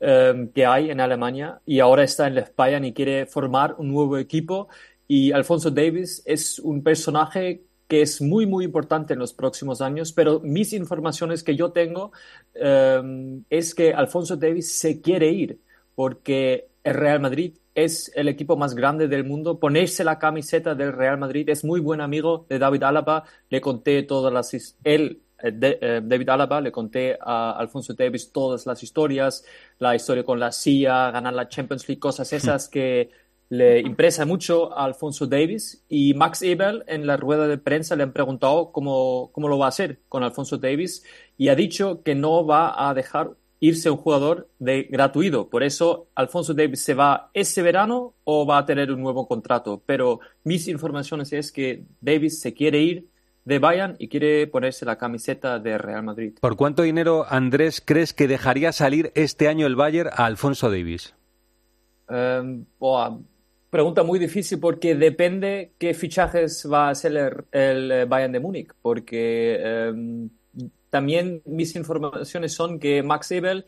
eh, que hay en Alemania, y ahora está en los Bayern y quiere formar un nuevo equipo. Y Alfonso Davis es un personaje que es muy, muy importante en los próximos años, pero mis informaciones que yo tengo eh, es que Alfonso Davis se quiere ir porque el Real Madrid es el equipo más grande del mundo. Ponerse la camiseta del Real Madrid es muy buen amigo de David Álava. Le conté todas las él eh, eh, David Álava le conté a Alfonso Davis todas las historias, la historia con la CIA, ganar la Champions League, cosas esas que le impresa mucho a Alfonso Davis y Max Ebel en la rueda de prensa le han preguntado cómo, cómo lo va a hacer con Alfonso Davis y ha dicho que no va a dejar irse un jugador de gratuito. Por eso Alfonso Davis se va ese verano o va a tener un nuevo contrato. Pero mis informaciones es que Davis se quiere ir de Bayern y quiere ponerse la camiseta de Real Madrid. ¿Por cuánto dinero, Andrés, crees que dejaría salir este año el Bayern a Alfonso Davis? Boa, pregunta muy difícil porque depende qué fichajes va a hacer el, el, Bayern de Múnich, porque eh, también mis informaciones son que Max Ebel,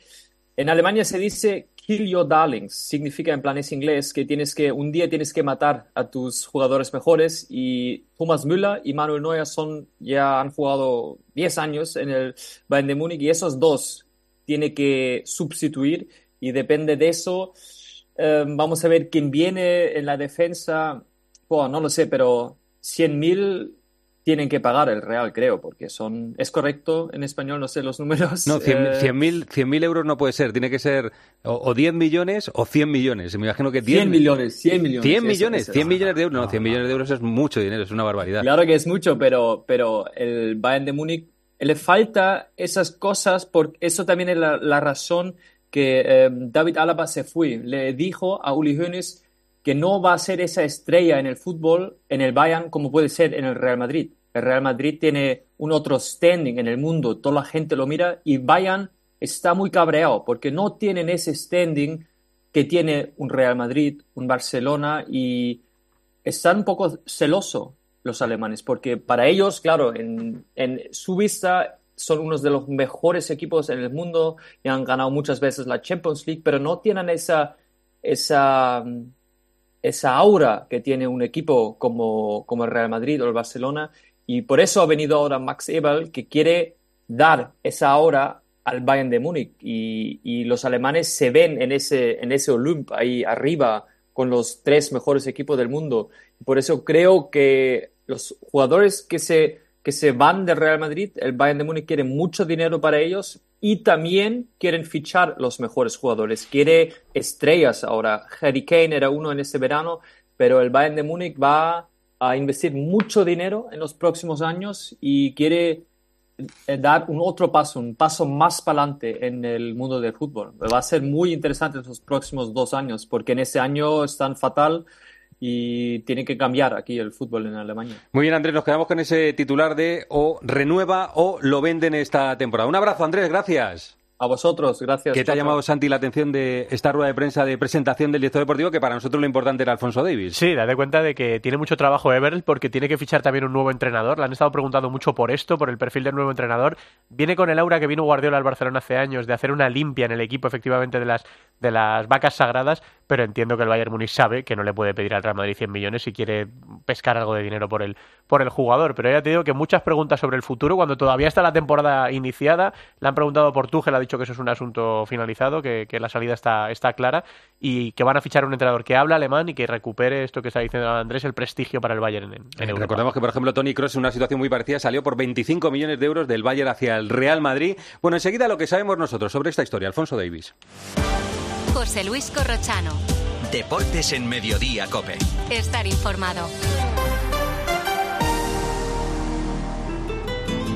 en Alemania se dice kill your darlings, significa en plan es inglés que tienes que, un día tienes que matar a tus jugadores mejores y Thomas Müller y Manuel Neuer son, ya han jugado 10 años en el Bayern de Múnich y esos dos tiene que sustituir y depende de eso eh, vamos a ver quién viene en la defensa. No lo sé, pero 100.000 tienen que pagar el Real, creo, porque son. ¿Es correcto en español? No sé los números. No, 100 Eh, 100.000 100.000 euros no puede ser, tiene que ser o, o 10 millones o 100 millones. Me imagino que 10 100 millones, 100 millones. 100 eso, millones, eso. 100 millones de euros. No, 100 millones de euros es mucho dinero, es una barbaridad. Claro que es mucho, pero, pero el Bayern de Múnich le falta esas cosas, porque eso también es la, la razón que eh, David Alaba se fue. Le dijo a Uli Hoeneß que no va a ser esa estrella en el fútbol, en el Bayern, como puede ser en el Real Madrid. El Real Madrid tiene un otro standing en el mundo, toda la gente lo mira y Bayern está muy cabreado porque no tienen ese standing que tiene un Real Madrid, un Barcelona y están un poco celosos los alemanes, porque para ellos, claro, en, en su vista son unos de los mejores equipos en el mundo y han ganado muchas veces la Champions League, pero no tienen esa, esa, esa aura que tiene un equipo como, como el Real Madrid o el Barcelona, y por eso ha venido ahora Max Ebel, que quiere dar esa aura al Bayern de Múnich, y, y los alemanes se ven en ese, en ese Olymp ahí arriba con los tres mejores equipos del mundo. Por eso creo que los jugadores que se, que se van del Real Madrid, el Bayern de Múnich quiere mucho dinero para ellos y también quieren fichar los mejores jugadores. Quiere estrellas ahora. Harry Kane era uno en este verano, pero el Bayern de Múnich va a investir mucho dinero en los próximos años y quiere eh, dar un otro paso, un paso más para adelante en el mundo del fútbol. Va a ser muy interesante en los próximos dos años, porque en ese año están fatal y tiene que cambiar aquí el fútbol en Alemania. Muy bien, Andrés, nos quedamos con ese titular de o renueva o lo venden esta temporada. Un abrazo, Andrés, gracias. A vosotros, gracias. ¿Qué te ha llamado, Santi, la atención de esta rueda de prensa de presentación del director deportivo? Que para nosotros lo importante era Alfonso Davis. Sí, date cuenta de que tiene mucho trabajo Everett porque tiene que fichar también un nuevo entrenador. Le han estado preguntando mucho por esto, por el perfil del nuevo entrenador. Viene con el aura que vino Guardiola al Barcelona hace años de hacer una limpia en el equipo, efectivamente, de las, de las vacas sagradas, pero entiendo que el Bayern Múnich sabe que no le puede pedir al Real Madrid 100 millones si quiere pescar algo de dinero por el, por el jugador. Pero ya te digo que muchas preguntas sobre el futuro, cuando todavía está la temporada iniciada, le han preguntado por Tuchel, ha dicho que eso es un asunto finalizado, que, que la salida está, está clara y que van a fichar un entrenador que habla alemán y que recupere esto que está diciendo Andrés, el prestigio para el Bayern en, en Europa. Recordemos que, por ejemplo, Tony Cross en una situación muy parecida salió por 25 millones de euros del Bayern hacia el Real Madrid. Bueno, enseguida lo que sabemos nosotros sobre esta historia, Alfonso Davis. José Luis Corrochano. Deportes en Mediodía, Cope. Estar informado.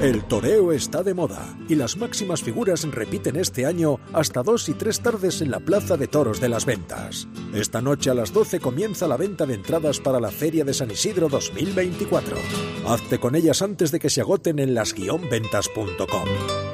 El toreo está de moda y las máximas figuras repiten este año hasta dos y tres tardes en la Plaza de Toros de las Ventas. Esta noche a las 12 comienza la venta de entradas para la Feria de San Isidro 2024. Hazte con ellas antes de que se agoten en las-ventas.com.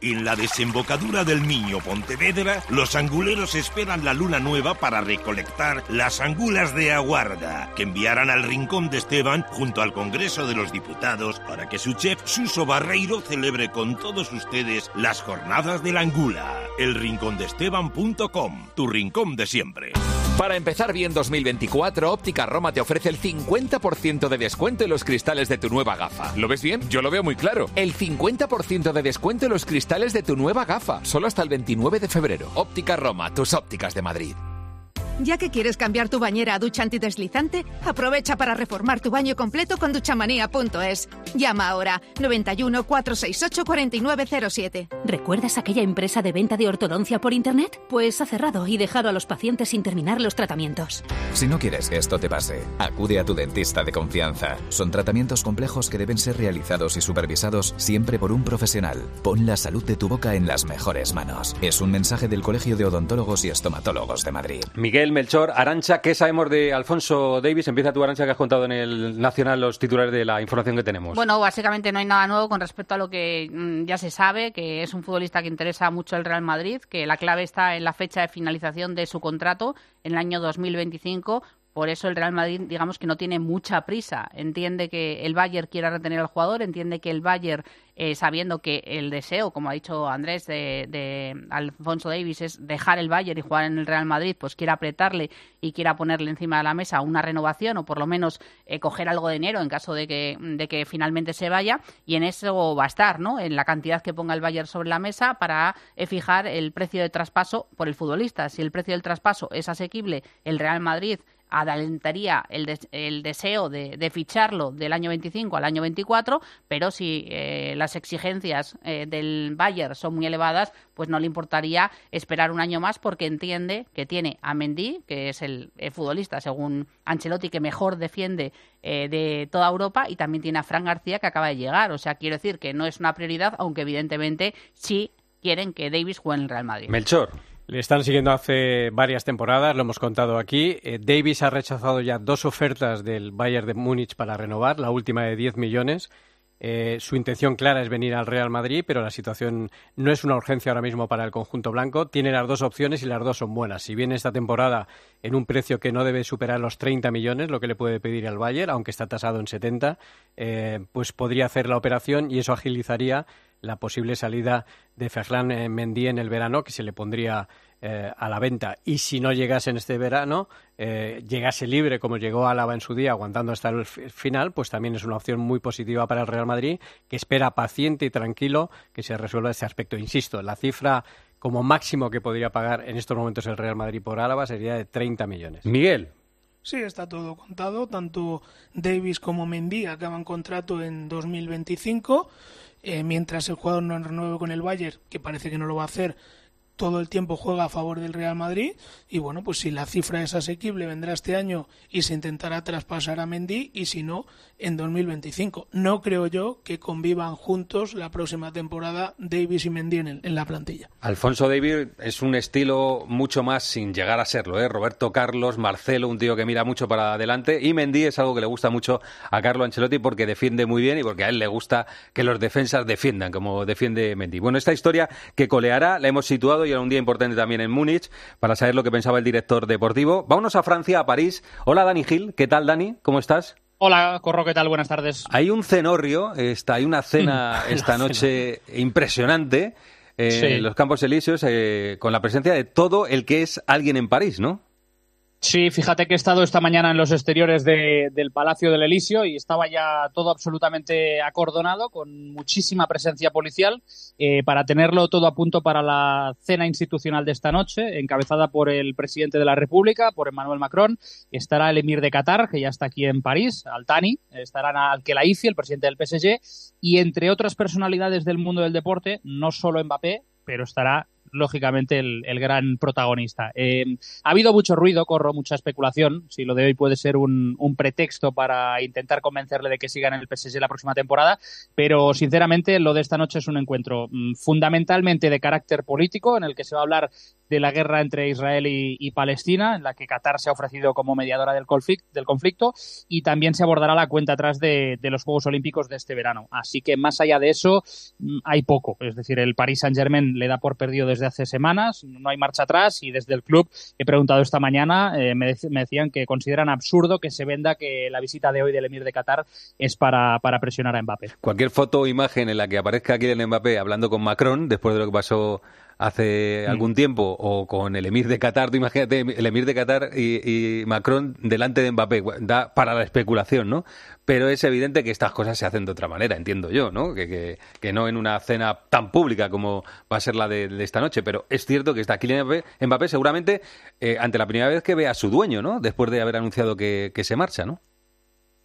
En la desembocadura del Miño Pontevedra, los anguleros esperan la luna nueva para recolectar las angulas de aguarda, que enviarán al Rincón de Esteban junto al Congreso de los Diputados para que su chef Suso Barreiro celebre con todos ustedes las jornadas de la angula. Elrincondeesteban.com, tu rincón de siempre. Para empezar bien 2024, Óptica Roma te ofrece el 50% de descuento en los cristales de tu nueva gafa. ¿Lo ves bien? Yo lo veo muy claro. El 50% de descuento en los cristales de tu nueva gafa. Solo hasta el 29 de febrero. Óptica Roma, tus ópticas de Madrid. Ya que quieres cambiar tu bañera a ducha antideslizante, aprovecha para reformar tu baño completo con duchamanía.es. Llama ahora 91 468 4907. ¿Recuerdas aquella empresa de venta de ortodoncia por internet? Pues ha cerrado y dejado a los pacientes sin terminar los tratamientos. Si no quieres que esto te pase, acude a tu dentista de confianza. Son tratamientos complejos que deben ser realizados y supervisados siempre por un profesional. Pon la salud de tu boca en las mejores manos. Es un mensaje del Colegio de Odontólogos y Estomatólogos de Madrid. Miguel Melchor, Arancha, ¿qué sabemos de Alfonso Davis? Empieza tu Arancha que has contado en el Nacional los titulares de la información que tenemos. Bueno, básicamente no hay nada nuevo con respecto a lo que mm, ya se sabe, que es un futbolista que interesa mucho el Real Madrid, que la clave está en la fecha de finalización de su contrato en el año 2025. Por eso el Real Madrid, digamos que no tiene mucha prisa. Entiende que el Bayern quiere retener al jugador, entiende que el Bayern, eh, sabiendo que el deseo, como ha dicho Andrés, de, Alfonso Davis es dejar el Bayern y jugar en el Real Madrid, pues quiere apretarle y quiera ponerle encima de la mesa una renovación o por lo menos eh, coger algo de dinero en caso de que, de que finalmente se vaya. Y en eso va a estar, ¿no? En la cantidad que ponga el Bayern sobre la mesa para eh, fijar el precio de traspaso por el futbolista. Si el precio del traspaso es asequible, el Real Madrid adelantaría el, des- el deseo de, ficharlo del año 25 al año 24, pero si eh, las exigencias eh, del Bayern son muy elevadas, pues no le importaría esperar un año más porque entiende que tiene a Mendy, que es el, futbolista, según Ancelotti, que mejor defiende eh, de toda Europa, y también tiene a Fran García, que acaba de llegar. O sea, quiero decir que no es una prioridad, aunque evidentemente sí quieren que Davis juegue en el Real Madrid. Melchor. Le están siguiendo hace varias temporadas, lo hemos contado aquí. Eh, Davis ha rechazado ya dos ofertas del Bayern de Múnich para renovar, la última de 10 millones. Eh, su intención clara es venir al Real Madrid, pero la situación no es una urgencia ahora mismo para el conjunto blanco. Tiene las dos opciones y las dos son buenas. Si viene esta temporada en un precio que no debe superar los 30 millones, lo que le puede pedir al Bayern, aunque está tasado en 70, eh, pues podría hacer la operación y eso agilizaría la posible salida de Ferland eh, Mendy en el verano, que se le pondría eh, a la venta. Y si no llegase en este verano, eh, llegase libre como llegó Álava en su día, aguantando hasta el fi- final, pues también es una opción muy positiva para el Real Madrid, que espera paciente y tranquilo que se resuelva este aspecto. Insisto, la cifra como máximo que podría pagar en estos momentos el Real Madrid por Álava sería de 30 millones. Miguel. Sí, está todo contado. Tanto Davis como Mendy acaban contrato en 2025. Eh, mientras el jugador no renueve con el Bayern, que parece que no lo va a hacer, todo el tiempo juega a favor del Real Madrid. Y bueno, pues si la cifra es asequible, vendrá este año y se intentará traspasar a Mendy. Y si no, en 2025. No creo yo que convivan juntos la próxima temporada Davis y Mendy en, el- en la plantilla. Alfonso David es un estilo mucho más sin llegar a serlo, ¿eh? Roberto Carlos, Marcelo, un tío que mira mucho para adelante, y Mendy es algo que le gusta mucho a Carlo Ancelotti porque defiende muy bien y porque a él le gusta que los defensas defiendan, como defiende Mendy. Bueno, esta historia que coleará la hemos situado y era un día importante también en Múnich para saber lo que pensaba el director deportivo. Vámonos a Francia, a París. Hola Dani Gil, ¿qué tal Dani? ¿Cómo estás? Hola, Corro, ¿qué tal? Buenas tardes. Hay un cenorrio, está, hay una cena esta noche impresionante eh, Sí. en los Campos Elíseos eh, con la presencia de todo el que es alguien en París, ¿no? Sí, fíjate que he estado esta mañana en los exteriores del Palacio del Elíseo y estaba ya todo absolutamente acordonado, con muchísima presencia policial, eh, para tenerlo todo a punto para la cena institucional de esta noche, encabezada por el presidente de la República, por Emmanuel Macron. Estará el emir de Qatar, que ya está aquí en París, Altani, estarán Al-Khelaifi, el presidente del PSG, y entre otras personalidades del mundo del deporte, no solo Mbappé, pero estará lógicamente el, gran protagonista. Eh, ha habido mucho ruido, corro, mucha especulación. Si lo de hoy puede ser un, pretexto para intentar convencerle de que siga en el PSG la próxima temporada, pero sinceramente lo de esta noche es un encuentro mm, fundamentalmente de carácter político en el que se va a hablar de la guerra entre Israel y, Palestina, en la que Qatar se ha ofrecido como mediadora del, conflicto, y también se abordará la cuenta atrás de, los Juegos Olímpicos de este verano. Así que más allá de eso, mm, hay poco. Es decir, el Paris Saint-Germain le da por perdido desde hace semanas, no hay marcha atrás, y desde el club he preguntado esta mañana, eh, me, decían que consideran absurdo que se venda que la visita de hoy del Emir de Qatar es para, para presionar a Mbappé. Cualquier foto o imagen en la que aparezca aquí el Mbappé hablando con Macron, después de lo que pasó hace mm. algún tiempo, o con el emir de Qatar, imagínate, el emir de Qatar y, Macron delante de Mbappé, da para la especulación, ¿no? Pero es evidente que estas cosas se hacen de otra manera, entiendo yo, ¿no? Que, que, no en una cena tan pública como va a ser la de, esta noche, pero es cierto que está Kylian Mbappé, Mbappé seguramente eh, ante la primera vez que ve a su dueño, ¿no? Después de haber anunciado que, que se marcha, ¿no?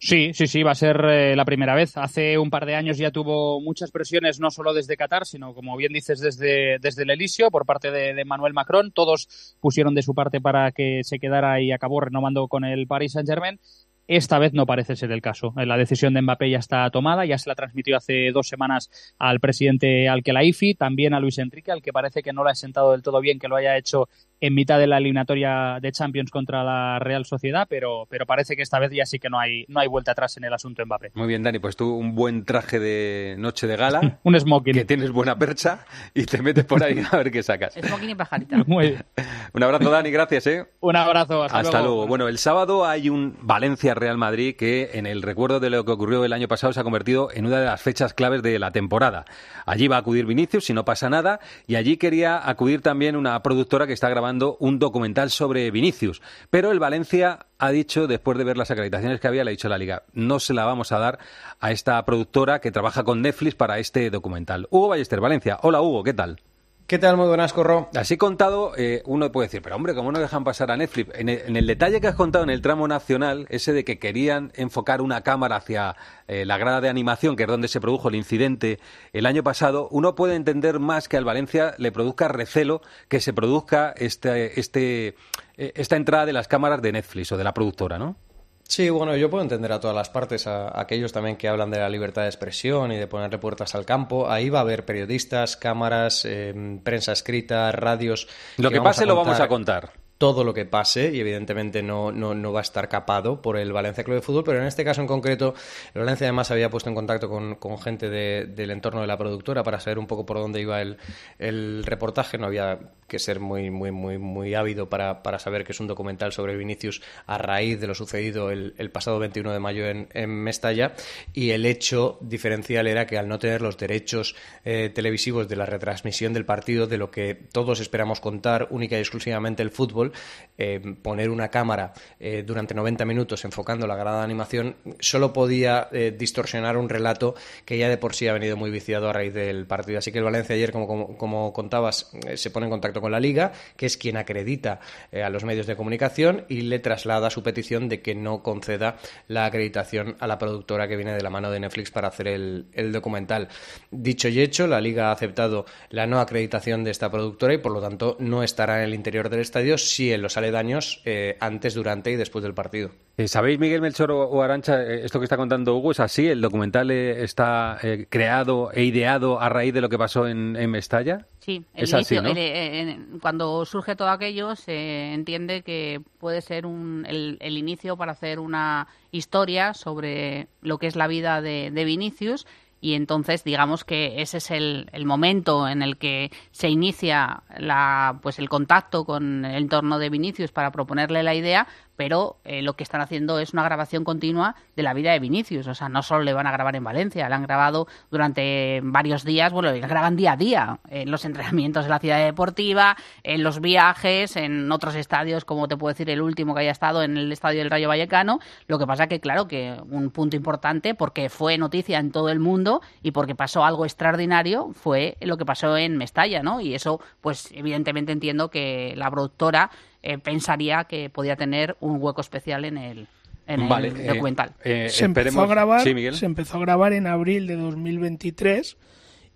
Sí, sí, sí, va a ser eh, la primera vez. Hace un par de años ya tuvo muchas presiones, no solo desde Qatar, sino, como bien dices, desde, desde el Elisio, por parte de, de, Manuel Macron. Todos pusieron de su parte para que se quedara y acabó renovando con el Paris Saint-Germain. Esta vez no parece ser el caso. La decisión de Mbappé ya está tomada, ya se la transmitió hace dos semanas al presidente Al-Khelaifi, también a Luis Enrique, al que parece que no le ha sentado del todo bien que lo haya hecho en mitad de la eliminatoria de Champions contra la Real Sociedad, pero, pero parece que esta vez ya sí que no hay, no hay vuelta atrás en el asunto Mbappé. Muy bien, Dani, pues tú un buen traje de noche de gala. un smoking. Que tienes buena percha y te metes por ahí a ver qué sacas. Smoking y pajarita. Muy bien. Un abrazo, Dani, gracias, ¿eh? Un abrazo, hasta, hasta luego. Bueno, el sábado hay un Valencia-Real Madrid que, en el recuerdo de lo que ocurrió el año pasado, se ha convertido en una de las fechas claves de la temporada. Allí va a acudir Vinicius, si no pasa nada, y allí quería acudir también una productora que está grabando un documental sobre Vinicius. Pero el Valencia ha dicho, después de ver las acreditaciones que había, le ha dicho a la Liga, no se la vamos a dar a esta productora que trabaja con Netflix para este documental. Hugo Ballester, Valencia. Hola Hugo, ¿qué tal? ¿Qué tal? Muy buenas, Corro. Así contado, eh, uno puede decir, pero hombre, ¿cómo no dejan pasar a Netflix? En el, detalle que has contado en el tramo nacional, ese de que querían enfocar una cámara hacia eh, la grada de animación, que es donde se produjo el incidente el año pasado, uno puede entender más que al Valencia le produzca recelo que se produzca este, este, eh, esta entrada de las cámaras de Netflix o de la productora, ¿no? Sí, bueno, yo puedo entender a todas las partes, a, aquellos también que hablan de la libertad de expresión y de ponerle puertas al campo. Ahí va a haber periodistas, cámaras, em, prensa escrita, radios. Lo que, pase lo vamos a contar todo lo que pase y evidentemente no, no, va a estar capado por el Valencia Club de Fútbol, pero en este caso en concreto el Valencia además había puesto en contacto con, gente del entorno de la productora para saber un poco por dónde iba el, el reportaje, no había que ser muy, muy, muy, muy ávido para, para, saber que es un documental sobre Vinicius a raíz de lo sucedido el, el pasado 21 de mayo en, en, Mestalla. Y el hecho diferencial era que al no tener los derechos eh, televisivos de la retransmisión del partido, de lo que todos esperamos contar única y exclusivamente el fútbol, eh, poner una cámara eh, durante 90 minutos enfocando la grada de animación solo podía distorsionar un relato que ya de por sí ha venido muy viciado a raíz del partido. Así que el Valencia ayer, como, como, como contabas, se pone en contacto con la Liga, que es quien acredita eh, a los medios de comunicación y le traslada su petición de que no conceda la acreditación a la productora que viene de la mano de Netflix para hacer el, documental. Dicho y hecho, la Liga ha aceptado la no acreditación de esta productora y por lo tanto no estará en el interior del estadio, sí en los aledaños eh, antes, durante y después del partido. Eh, ¿Sabéis, Miguel Melchor o Arancha, esto que está contando Hugo es así? ¿El documental está creado e ideado a raíz de lo que pasó en, en Mestalla? Sí, el inicio, cuando surge todo aquello se entiende que puede ser un, el, inicio para hacer una historia sobre lo que es la vida de, de Vinicius y entonces digamos que ese es el, el, momento en el que se inicia la, pues el contacto con el entorno de Vinicius para proponerle la idea pero eh, lo que están haciendo es una grabación continua de la vida de Vinicius. O sea, no solo le van a grabar en Valencia, le han grabado durante varios días, bueno, le graban día a día en los entrenamientos de la ciudad deportiva, en los viajes, en otros estadios, como te puedo decir, el último que haya estado en el estadio del Rayo Vallecano. Lo que pasa que, claro, que un punto importante, porque fue noticia en todo el mundo y porque pasó algo extraordinario, fue lo que pasó en Mestalla, ¿no? Y eso, pues, evidentemente entiendo que la productora eh, pensaría que podía tener un hueco especial en el, en el Vale, eh, documental. eh, se empezó a grabar Sí, se empezó a grabar en abril de 2023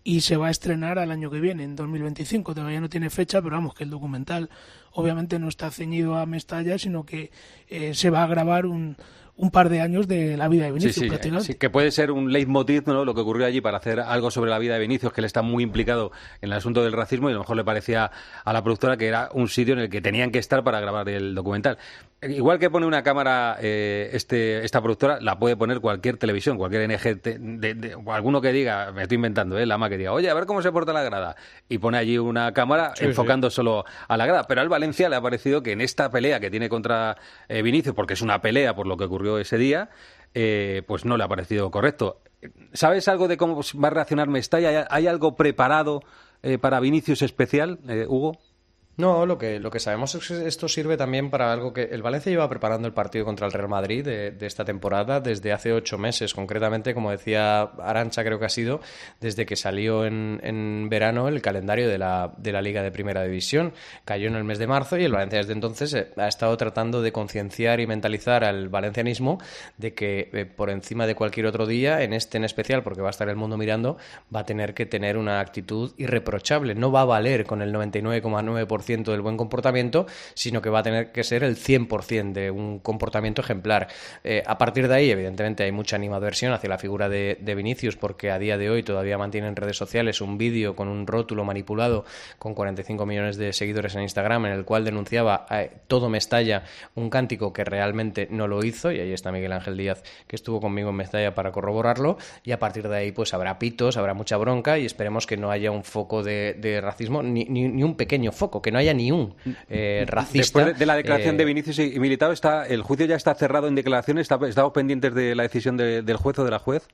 y se va a estrenar al año que viene en 2025 todavía no tiene fecha pero vamos que el documental obviamente no está ceñido a Mestalla sino que eh, se va a grabar un, un par de años de la vida de Vinicius sí, prácticamente sí, que puede ser un leitmotiv, ¿no? Lo que ocurrió allí para hacer algo sobre la vida de Vinicius, que él está muy implicado en el asunto del racismo y a lo mejor le parecía a la productora que era un sitio en el que tenían que estar para grabar el documental. Igual que pone una cámara eh, este, esta productora, la puede poner cualquier televisión, cualquier NG, de- alguno que diga, me estoy inventando, ¿eh? la ama que diga, oye, a ver cómo se porta la grada. Y pone allí una cámara Sí, enfocando solo a la grada. Pero al Valencia le ha parecido que en esta pelea que tiene contra eh, Vinicius, porque es una pelea por lo que ocurrió ese día, eh, pues no le ha parecido correcto. ¿Sabes algo de cómo va a reaccionar Mestalla? ¿Hay, hay algo preparado eh, para Vinicius especial, eh, Hugo? No, lo que, lo que sabemos es que esto sirve también para algo que el Valencia lleva preparando el partido contra el Real Madrid de, de esta temporada desde hace ocho meses, concretamente, como decía Arancha, creo que ha sido desde que salió en, en verano el calendario de la, de la Liga de Primera División. Cayó en el mes de marzo y el Valencia desde entonces eh, ha estado tratando de concienciar y mentalizar al valencianismo de que eh, por encima de cualquier otro día, en este en especial, porque va a estar el mundo mirando, va a tener que tener una actitud irreprochable. No va a valer con el 99,9% del buen comportamiento, sino que va a tener que ser el 100% de un comportamiento ejemplar. Eh, a partir de ahí, evidentemente, hay mucha animadversión hacia la figura de, Vinicius, porque a día de hoy todavía mantiene en redes sociales un vídeo con un rótulo manipulado con 45 millones de seguidores en Instagram, en el cual denunciaba todo Mestalla un cántico que realmente no lo hizo, y ahí está Miguel Ángel Díaz, que estuvo conmigo en Mestalla para corroborarlo, y a partir de ahí pues habrá pitos, habrá mucha bronca, y esperemos que no haya un foco de, de racismo, ni, ni- ni un pequeño foco, que no haya ni un eh, racista. Después de, la declaración eh, de Vinicius y, y Militao, está, ¿el juicio ya está cerrado en declaraciones? ¿Está- ¿Estamos pendientes de la decisión de- del juez o de la juez?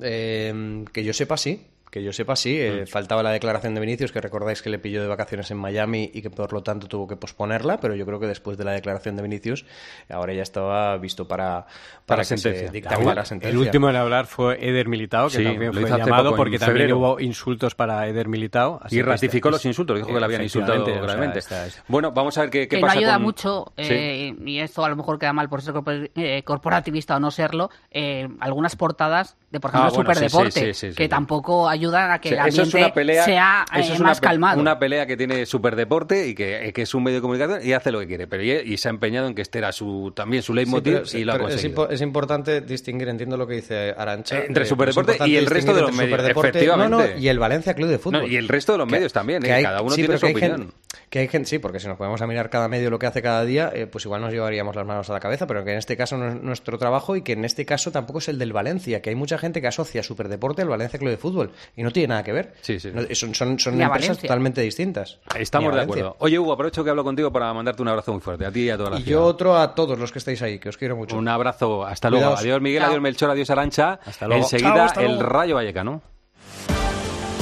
Eh, que yo sepa, sí. Que yo sepa, sí. Eh, Faltaba la declaración de Vinicius, que recordáis que le pilló de vacaciones en Miami y que por lo tanto tuvo que posponerla, pero yo creo que después de la declaración de Vinicius, ahora ya estaba visto para, para, que sentencia. se dictamine la sentencia. El último en hablar fue Eder Militao, que Sí, también fue llamado porque también febrero. hubo insultos para Eder Militao. así Y que ratificó los insultos, dijo que le habían insultado Efectivamente, o sea, gravemente. Bueno, vamos a ver qué, qué que no pasa ayuda con- mucho, Sí. eh, y esto a lo mejor queda mal por ser eh, corporativista o no serlo, eh, algunas portadas de, por ejemplo, Ah, bueno, sí, Superdeporte, sí, sí, sí, que sí. tampoco ayudan a que Sí, el eso es una pelea, sea eh, eso es una más pe- calmado. Una pelea que tiene Superdeporte y que, eh, que es un medio de comunicación y hace lo que quiere. Pero y, y se ha empeñado en que este era su, también su Sí, leitmotiv pero- sí, y lo ha es, conseguido. impo- es importante distinguir, entiendo lo que dice Arancha. Eh, entre eh, Superdeporte es y el resto de los medios, efectivamente. No, no, y el Valencia Club de Fútbol. No, y el resto de los medios también, eh, cada uno sí, tiene su que opinión. gente- que hay gente, sí, porque si nos podemos a mirar cada medio lo que hace cada día, eh, pues igual nos llevaríamos las manos a la cabeza, pero que en este caso no es nuestro trabajo y que en este caso tampoco es el del Valencia, que hay mucha gente que asocia Superdeporte al Valencia Club de Fútbol y no tiene nada que ver. No, son son, son a empresas Valencia. totalmente distintas. Estamos de acuerdo. Oye, Hugo, aprovecho que hablo contigo para mandarte un abrazo muy fuerte, a ti y a toda la Y ciudad. yo otro a todos los que estáis ahí, que os quiero mucho. Un abrazo, hasta luego. Cuidaos. Adiós Miguel, Chao. adiós Melchor, adiós Arancha. Hasta luego. Enseguida Chao, hasta el. Rayo Vallecano.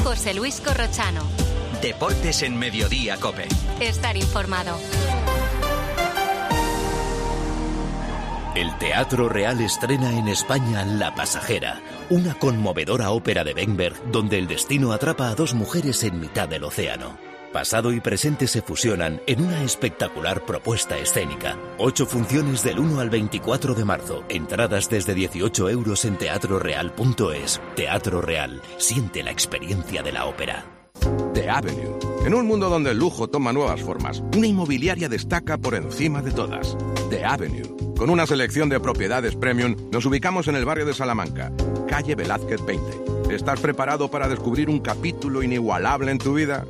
José Luis Corrochano. Deportes en Mediodía, Cope. Estar informado. El Teatro Real estrena en España La Pasajera, una conmovedora ópera de Benberg donde el destino atrapa a dos mujeres en mitad del océano. Pasado y presente se fusionan en una espectacular propuesta escénica. Ocho funciones del 1 al 24 de marzo. Entradas desde 18 euros en teatroreal.es. Teatro Real. Siente la experiencia de la ópera. The Avenue. En un mundo donde el lujo toma nuevas formas, una inmobiliaria destaca por encima de todas. The Avenue. Con una selección de propiedades premium, nos ubicamos en el barrio de Salamanca, calle Velázquez 20. ¿Estás preparado para descubrir un capítulo inigualable en tu vida?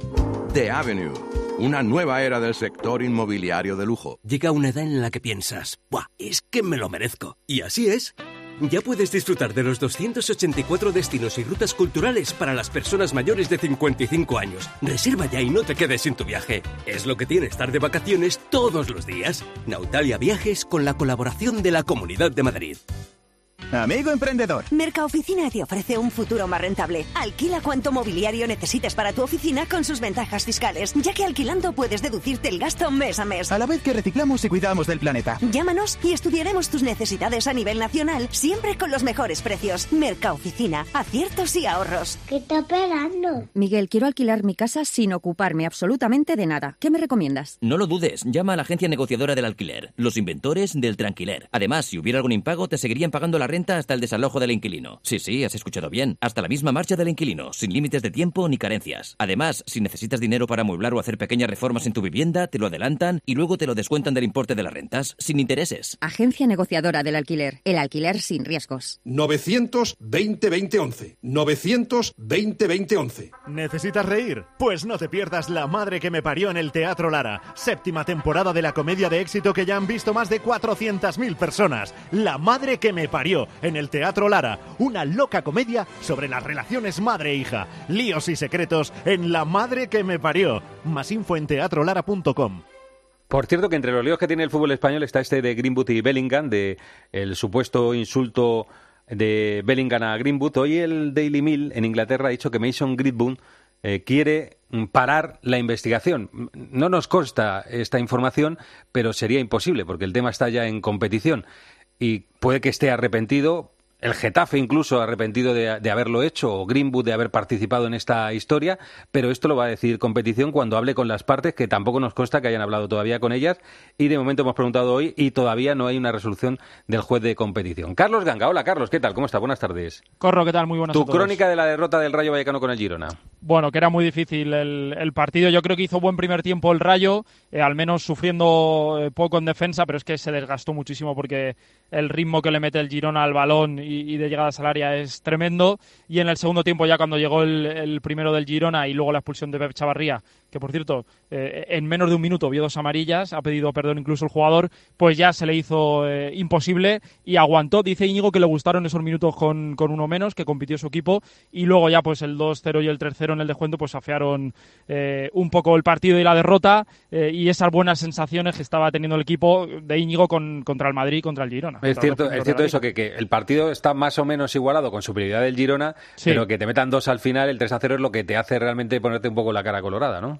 The Avenue. Una nueva era del sector inmobiliario de lujo. Llega una edad en la que piensas, ¡buah! Es que me lo merezco. Y así es. Ya puedes disfrutar de los 284 destinos y rutas culturales para las personas mayores de 55 años. Reserva ya y no te quedes sin tu viaje. Es lo que tiene estar de vacaciones todos los días. Nautalia Viajes con la colaboración de la Comunidad de Madrid. Amigo emprendedor. Mercaoficina te ofrece un futuro más rentable. Alquila cuanto mobiliario necesites para tu oficina con sus ventajas fiscales, ya que alquilando puedes deducirte el gasto mes a mes. A la vez que reciclamos y cuidamos del planeta. Llámanos y estudiaremos tus necesidades a nivel nacional, siempre con los mejores precios. Mercaoficina, aciertos y ahorros. ¿Qué está esperando? Miguel, quiero alquilar mi casa sin ocuparme absolutamente de nada. ¿Qué me recomiendas? No lo dudes, llama a la agencia negociadora del alquiler, los inventores del tranquiler. Además, si hubiera algún impago, te seguirían pagando la renta hasta el desalojo del inquilino. Sí, sí, has escuchado bien. Hasta la misma marcha del inquilino, sin límites de tiempo ni carencias. Además, si necesitas dinero para amueblar o hacer pequeñas reformas en tu vivienda, te lo adelantan y luego te lo descuentan del importe de las rentas, sin intereses. Agencia negociadora del alquiler. El alquiler sin riesgos. 920-2011. 920-2011. ¿Necesitas reír? Pues no te pierdas La Madre que me parió en el Teatro Lara. Séptima temporada de la comedia de éxito que ya han visto más de 400.000 personas. La Madre que me parió en el Teatro Lara. Una loca comedia sobre las relaciones madre-hija. Líos y secretos en La Madre que me parió. Más info en teatrolara.com. Por cierto que entre los líos que tiene el fútbol español está este de Greenwood y Bellingham, de el supuesto insulto de Bellingham a Greenwood. Hoy el Daily Mail en Inglaterra ha dicho que Mason Greenwood eh, quiere parar la investigación. No nos consta esta información, pero sería imposible porque el tema está ya en competición y puede que esté arrepentido el Getafe incluso arrepentido de, de, haberlo hecho, o Greenwood de haber participado en esta historia, pero esto lo va a decir competición cuando hable con las partes, que tampoco nos consta que hayan hablado todavía con ellas, y de momento hemos preguntado hoy y todavía no hay una resolución del juez de competición. Carlos Ganga, hola Carlos, ¿qué tal? ¿Cómo está? Buenas tardes. Corro, ¿qué tal? Muy buenas Tu crónica de la derrota del Rayo Vallecano con el Girona. Bueno, que era muy difícil el, el partido, yo creo que hizo buen primer tiempo el Rayo, eh, al menos sufriendo eh, poco en defensa, pero es que se desgastó muchísimo porque el ritmo que le mete el Girona al balón y, y de llegadas al área es tremendo. Y en el segundo tiempo, ya cuando llegó el, el primero del Girona y luego la expulsión de Pep Chavarría, que por cierto, eh, en menos de un minuto vio dos amarillas, ha pedido perdón incluso el jugador, pues ya se le hizo eh, imposible y aguantó. Dice Íñigo que le gustaron esos minutos con, con uno menos, que compitió su equipo, y luego ya pues el 2-0 y el 3-0 en el descuento pues afearon eh, un poco el partido y la derrota y esas buenas sensaciones que estaba teniendo el equipo de Íñigo con, contra el Madrid y contra el Girona. Es cierto, es cierto eso, que, que, el partido está más o menos igualado con superioridad del Girona, sí. pero que te metan dos al final, el 3-0 es lo que te hace realmente ponerte un poco la cara colorada, ¿no?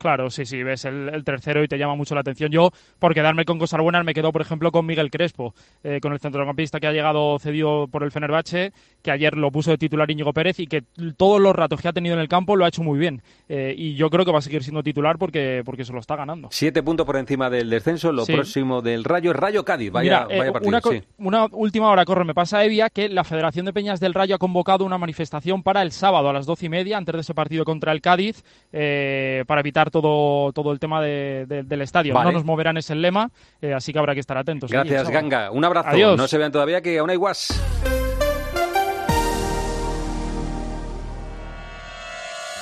Claro, sí, sí, ves el, el, tercero y te llama mucho la atención. Yo, por quedarme con cosas buenas, me quedo, por ejemplo, con Miguel Crespo, eh, con el centrocampista que ha llegado cedido por el Fenerbahce, que ayer lo puso de titular Íñigo Pérez y que todos los ratos que ha tenido en el campo lo ha hecho muy bien. Eh, y yo creo que va a seguir siendo titular porque, porque se lo está ganando. Siete puntos por encima del descenso, lo sí. próximo del Rayo, Rayo Cádiz, vaya, Mira, eh, vaya partido. Una, sí. una, última hora, corre, me pasa Evia, que la Federación de Peñas del Rayo ha convocado una manifestación para el sábado a las doce y media, antes de ese partido contra el Cádiz, eh, para evitar todo, todo el tema de, de, del estadio. Vale. No nos moverán es el lema, eh, así que habrá que estar atentos. Gracias, Ganga. Un abrazo. Adiós. No se vean todavía que aún hay guas.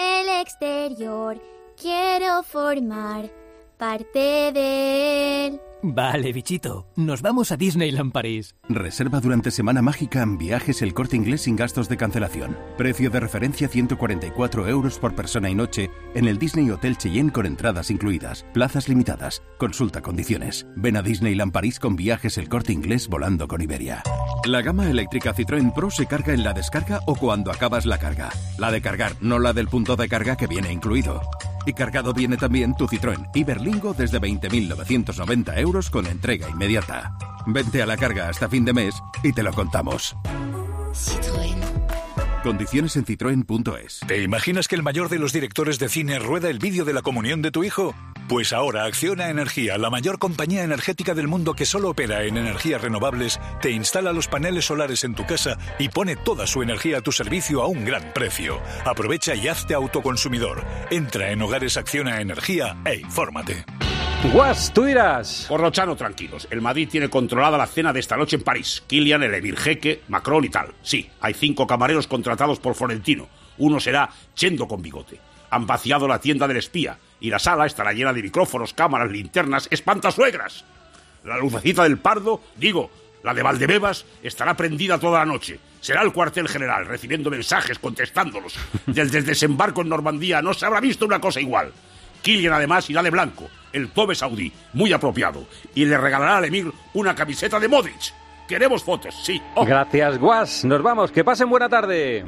el exterior. Quiero formar parte de él. Vale, bichito. Nos vamos a Disneyland París. Reserva durante Semana Mágica en viajes el corte inglés sin gastos de cancelación. Precio de referencia 144 euros por persona y noche en el Disney Hotel Cheyenne con entradas incluidas. Plazas limitadas. Consulta condiciones. Ven a Disneyland París con viajes el corte inglés volando con Iberia. La gama eléctrica Citroën Pro se carga en la descarga o cuando acabas la carga. La de cargar, no la del punto de carga que viene incluido. Y cargado viene también tu Citroën Iberlingo desde 20.990 euros con entrega inmediata. Vente a la carga hasta fin de mes y te lo contamos. Citroën. Condiciones en citroen.es. ¿Te imaginas que el mayor de los directores de cine rueda el vídeo de la comunión de tu hijo? Pues ahora Acciona Energía, la mayor compañía energética del mundo que solo opera en energías renovables, te instala los paneles solares en tu casa y pone toda su energía a tu servicio a un gran precio. Aprovecha y hazte autoconsumidor. Entra en Hogares Acciona Energía e infórmate. Guas, tú dirás. Por lo chano, tranquilos. El Madrid tiene controlada la cena de esta noche en París. Kylian, el Emir Jeque, Macron y tal. Sí, hay cinco camareros contratados por Florentino. Uno será Chendo con bigote. Han vaciado la tienda del espía y la sala estará llena de micrófonos, cámaras, linternas, espantasuegras. La lucecita del Pardo, digo, la de Valdebebas, estará prendida toda la noche. Será el cuartel general recibiendo mensajes, contestándolos. Desde el desembarco en Normandía no se habrá visto una cosa igual. Kylian además irá de blanco, el tobe saudí, muy apropiado, y le regalará al Emir una camiseta de Modric. Queremos fotos, sí. Oh. Gracias, Guas. Nos vamos. Que pasen buena tarde.